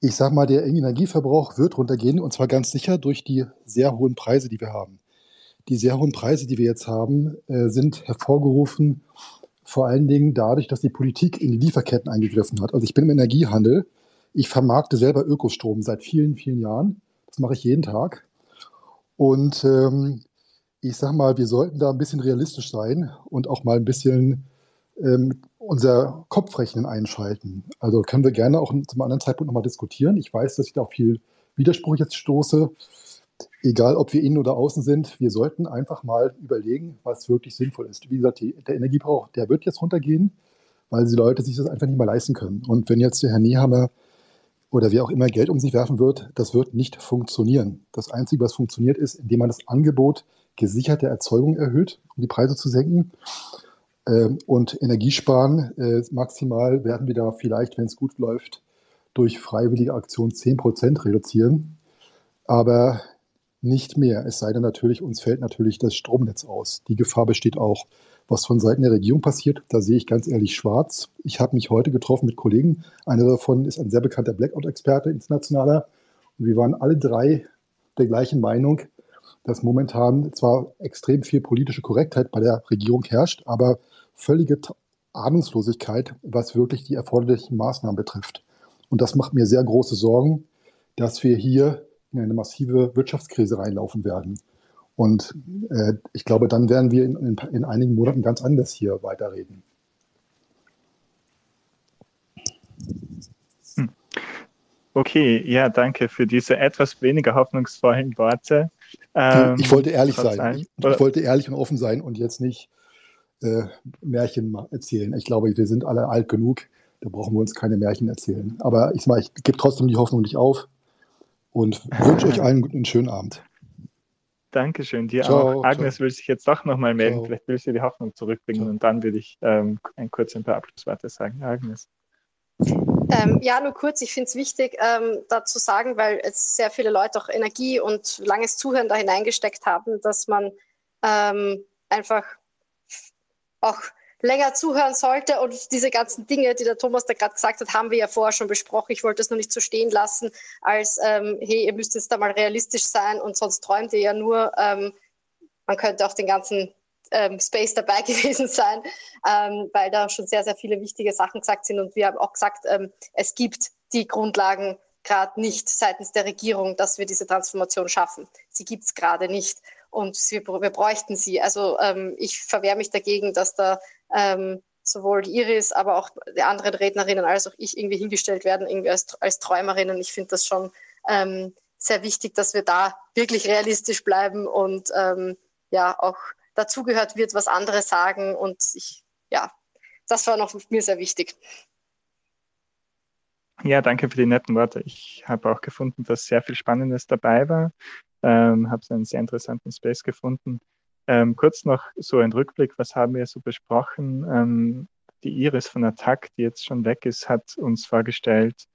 Ich sage mal, der Energieverbrauch wird runtergehen und zwar ganz sicher durch die sehr hohen Preise, die wir haben. Die sehr hohen Preise, die wir jetzt haben, äh, sind hervorgerufen vor allen Dingen dadurch, dass die Politik in die Lieferketten eingegriffen hat. Also ich bin im Energiehandel. Ich vermarkte selber Ökostrom seit vielen, vielen Jahren. Das mache ich jeden Tag. Und ähm, ich sag mal, wir sollten da ein bisschen realistisch sein und auch mal ein bisschen ähm, unser Kopfrechnen einschalten. Also können wir gerne auch zum anderen Zeitpunkt nochmal diskutieren. Ich weiß, dass ich da auch viel Widerspruch jetzt stoße. Egal, ob wir innen oder außen sind, wir sollten einfach mal überlegen, was wirklich sinnvoll ist. Wie gesagt, die, der Energiebrauch, der wird jetzt runtergehen, weil die Leute sich das einfach nicht mehr leisten können. Und wenn jetzt der Herr Niehammer oder wer auch immer Geld um sich werfen wird, das wird nicht funktionieren. Das Einzige, was funktioniert, ist, indem man das Angebot gesicherte Erzeugung erhöht, um die Preise zu senken. Ähm, und Energiesparen äh, maximal werden wir da vielleicht, wenn es gut läuft, durch freiwillige Aktion 10% reduzieren. Aber nicht mehr. Es sei denn natürlich, uns fällt natürlich das Stromnetz aus. Die Gefahr besteht auch. Was von Seiten der Regierung passiert, da sehe ich ganz ehrlich schwarz. Ich habe mich heute getroffen mit Kollegen. Einer davon ist ein sehr bekannter Blackout-Experte, internationaler. Und wir waren alle drei der gleichen Meinung dass momentan zwar extrem viel politische Korrektheit bei der Regierung herrscht, aber völlige Ahnungslosigkeit, was wirklich die erforderlichen Maßnahmen betrifft. Und das macht mir sehr große Sorgen, dass wir hier in eine massive Wirtschaftskrise reinlaufen werden. Und äh, ich glaube, dann werden wir in, in, in einigen Monaten ganz anders hier weiterreden. Hm. Okay, ja, danke für diese etwas weniger hoffnungsvollen Worte. Ähm, ich wollte ehrlich sein. sein. Ich, ich, wollte ehrlich und offen sein und jetzt nicht äh, Märchen erzählen. Ich glaube, wir sind alle alt genug. Da brauchen wir uns keine Märchen erzählen. Aber ich, ich gebe trotzdem die Hoffnung nicht auf und wünsche euch allen einen schönen Abend. Dankeschön, dir ciao, auch. Agnes ciao. will sich jetzt doch nochmal melden. Ciao. Vielleicht will sie die Hoffnung zurückbringen ciao. und dann würde ich ähm, ein kurz ein paar Abschlussworte sagen. Agnes. Ähm, ja, nur kurz, ich finde es wichtig, ähm, da zu sagen, weil es sehr viele Leute auch Energie und langes Zuhören da hineingesteckt haben, dass man ähm, einfach auch länger zuhören sollte. Und diese ganzen Dinge, die der Thomas da gerade gesagt hat, haben wir ja vorher schon besprochen. Ich wollte es nur nicht so stehen lassen, als, ähm, hey, ihr müsst jetzt da mal realistisch sein und sonst träumt ihr ja nur. Ähm, man könnte auch den ganzen ähm, Space dabei gewesen sein, ähm, weil da schon sehr, sehr viele wichtige Sachen gesagt sind. Und wir haben auch gesagt, ähm, es gibt die Grundlagen gerade nicht seitens der Regierung, dass wir diese Transformation schaffen. Sie gibt es gerade nicht und wir, wir, bräuchten sie. Also ähm, ich verwehre mich dagegen, dass da ähm, sowohl die Iris, aber auch die anderen Rednerinnen als auch ich irgendwie hingestellt werden, irgendwie als, als Träumerinnen. Ich finde das schon ähm, sehr wichtig, dass wir da wirklich realistisch bleiben und ähm, ja auch dazugehört wird, was andere sagen. Und ich, ja, das war noch mir sehr wichtig. Ja, danke für die netten Worte. Ich habe auch gefunden, dass sehr viel Spannendes dabei war. Ähm, habe einen sehr interessanten Space gefunden. Ähm, kurz noch so ein Rückblick, was haben wir so besprochen? Ähm, die Iris von Attack, die jetzt schon weg ist, hat uns vorgestellt,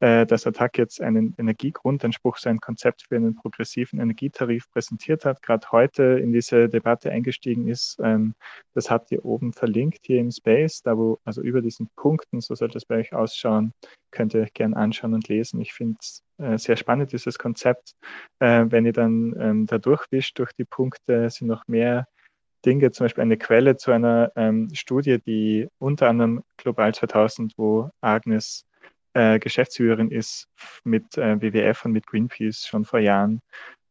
äh, dass Attac jetzt einen Energiegrundanspruch, sein Konzept für einen progressiven Energietarif präsentiert hat, gerade heute in diese Debatte eingestiegen ist. Ähm, das habt ihr oben verlinkt hier im Space, da wo, also über diesen Punkten, so sollte es bei euch ausschauen, könnt ihr euch gerne anschauen und lesen. Ich finde es äh, sehr spannend, dieses Konzept. Äh, wenn ihr dann ähm, da durchwischt durch die Punkte, sind noch mehr Dinge, zum Beispiel eine Quelle zu einer ähm, Studie, die unter anderem Global 2000, wo Agnes äh, Geschäftsführerin ist mit äh, WWF und mit Greenpeace schon vor Jahren,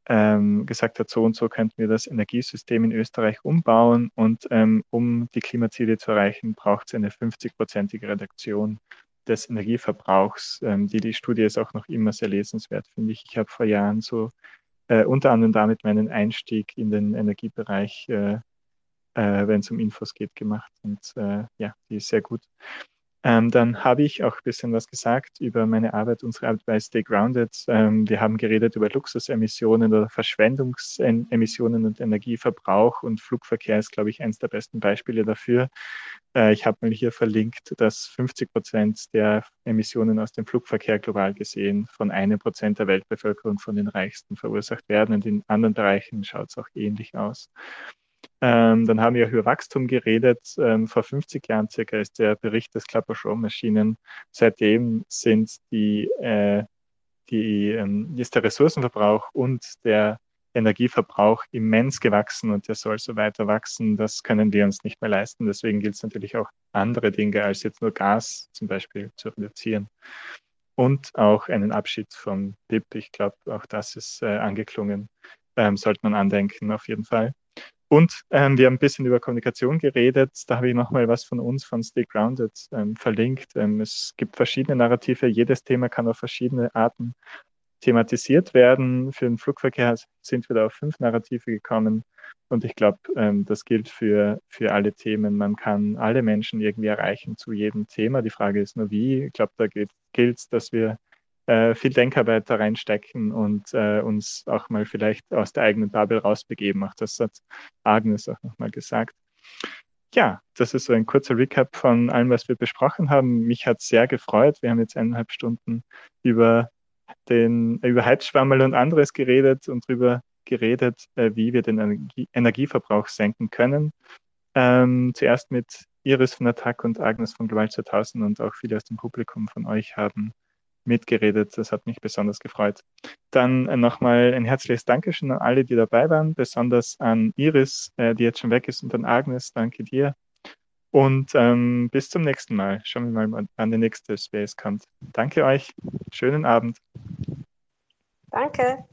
ähm, gesagt hat, so und so könnten wir das Energiesystem in Österreich umbauen und ähm, um die Klimaziele zu erreichen, braucht es eine 50-prozentige Reduktion des Energieverbrauchs. Ähm, die, die Studie ist auch noch immer sehr lesenswert, finde ich. Ich habe vor Jahren so äh, unter anderem damit meinen Einstieg in den Energiebereich, äh, äh, wenn es um Infos geht, gemacht. Und äh, ja, die ist sehr gut. Ähm, dann habe ich auch ein bisschen was gesagt über meine Arbeit, unsere Arbeit bei Stay Grounded. Ähm, wir haben geredet über Luxusemissionen oder Verschwendungsemissionen und Energieverbrauch und Flugverkehr ist, glaube ich, eines der besten Beispiele dafür. Äh, ich habe mal hier verlinkt, dass 50 Prozent der Emissionen aus dem Flugverkehr global gesehen von einem Prozent der Weltbevölkerung von den Reichsten verursacht werden und in anderen Bereichen schaut es auch ähnlich aus. Ähm, dann haben wir über Wachstum geredet. Ähm, vor 50 Jahren circa ist der Bericht des Clapper-Show-Maschinen. Seitdem sind die, äh, die, ähm, ist der Ressourcenverbrauch und der Energieverbrauch immens gewachsen und der soll so weiter wachsen. Das können wir uns nicht mehr leisten. Deswegen gilt es natürlich auch andere Dinge als jetzt nur Gas zum Beispiel zu reduzieren. Und auch einen Abschied vom BIP. Ich glaube, auch das ist äh, angeklungen. Ähm, sollte man andenken, auf jeden Fall. Und ähm, wir haben ein bisschen über Kommunikation geredet. Da habe ich nochmal was von uns, von Stay Grounded, ähm, verlinkt. Ähm, es gibt verschiedene Narrative. Jedes Thema kann auf verschiedene Arten thematisiert werden. Für den Flugverkehr sind wir da auf fünf Narrative gekommen. Und ich glaube, ähm, das gilt für, für alle Themen. Man kann alle Menschen irgendwie erreichen zu jedem Thema. Die Frage ist nur, wie. Ich glaube, da gilt es, dass wir äh, viel Denkarbeit da reinstecken und äh, uns auch mal vielleicht aus der eigenen Bubble rausbegeben. Auch das hat Agnes auch nochmal gesagt. Ja, das ist so ein kurzer Recap von allem, was wir besprochen haben. Mich hat sehr gefreut. Wir haben jetzt eineinhalb Stunden über den über Heizschwammerl und anderes geredet und darüber geredet, äh, wie wir den Energie Energieverbrauch senken können. Ähm, zuerst mit Iris von Attack und Agnes von Global 2000 und auch viele aus dem Publikum von euch haben mitgeredet. Das hat mich besonders gefreut. Dann äh, nochmal ein herzliches Dankeschön an alle, die dabei waren, besonders an Iris, äh, die jetzt schon weg ist, und an Agnes. Danke dir. Und ähm, bis zum nächsten Mal. Schauen wir mal, wann der nächste Space kommt. Danke euch. Schönen Abend. Danke.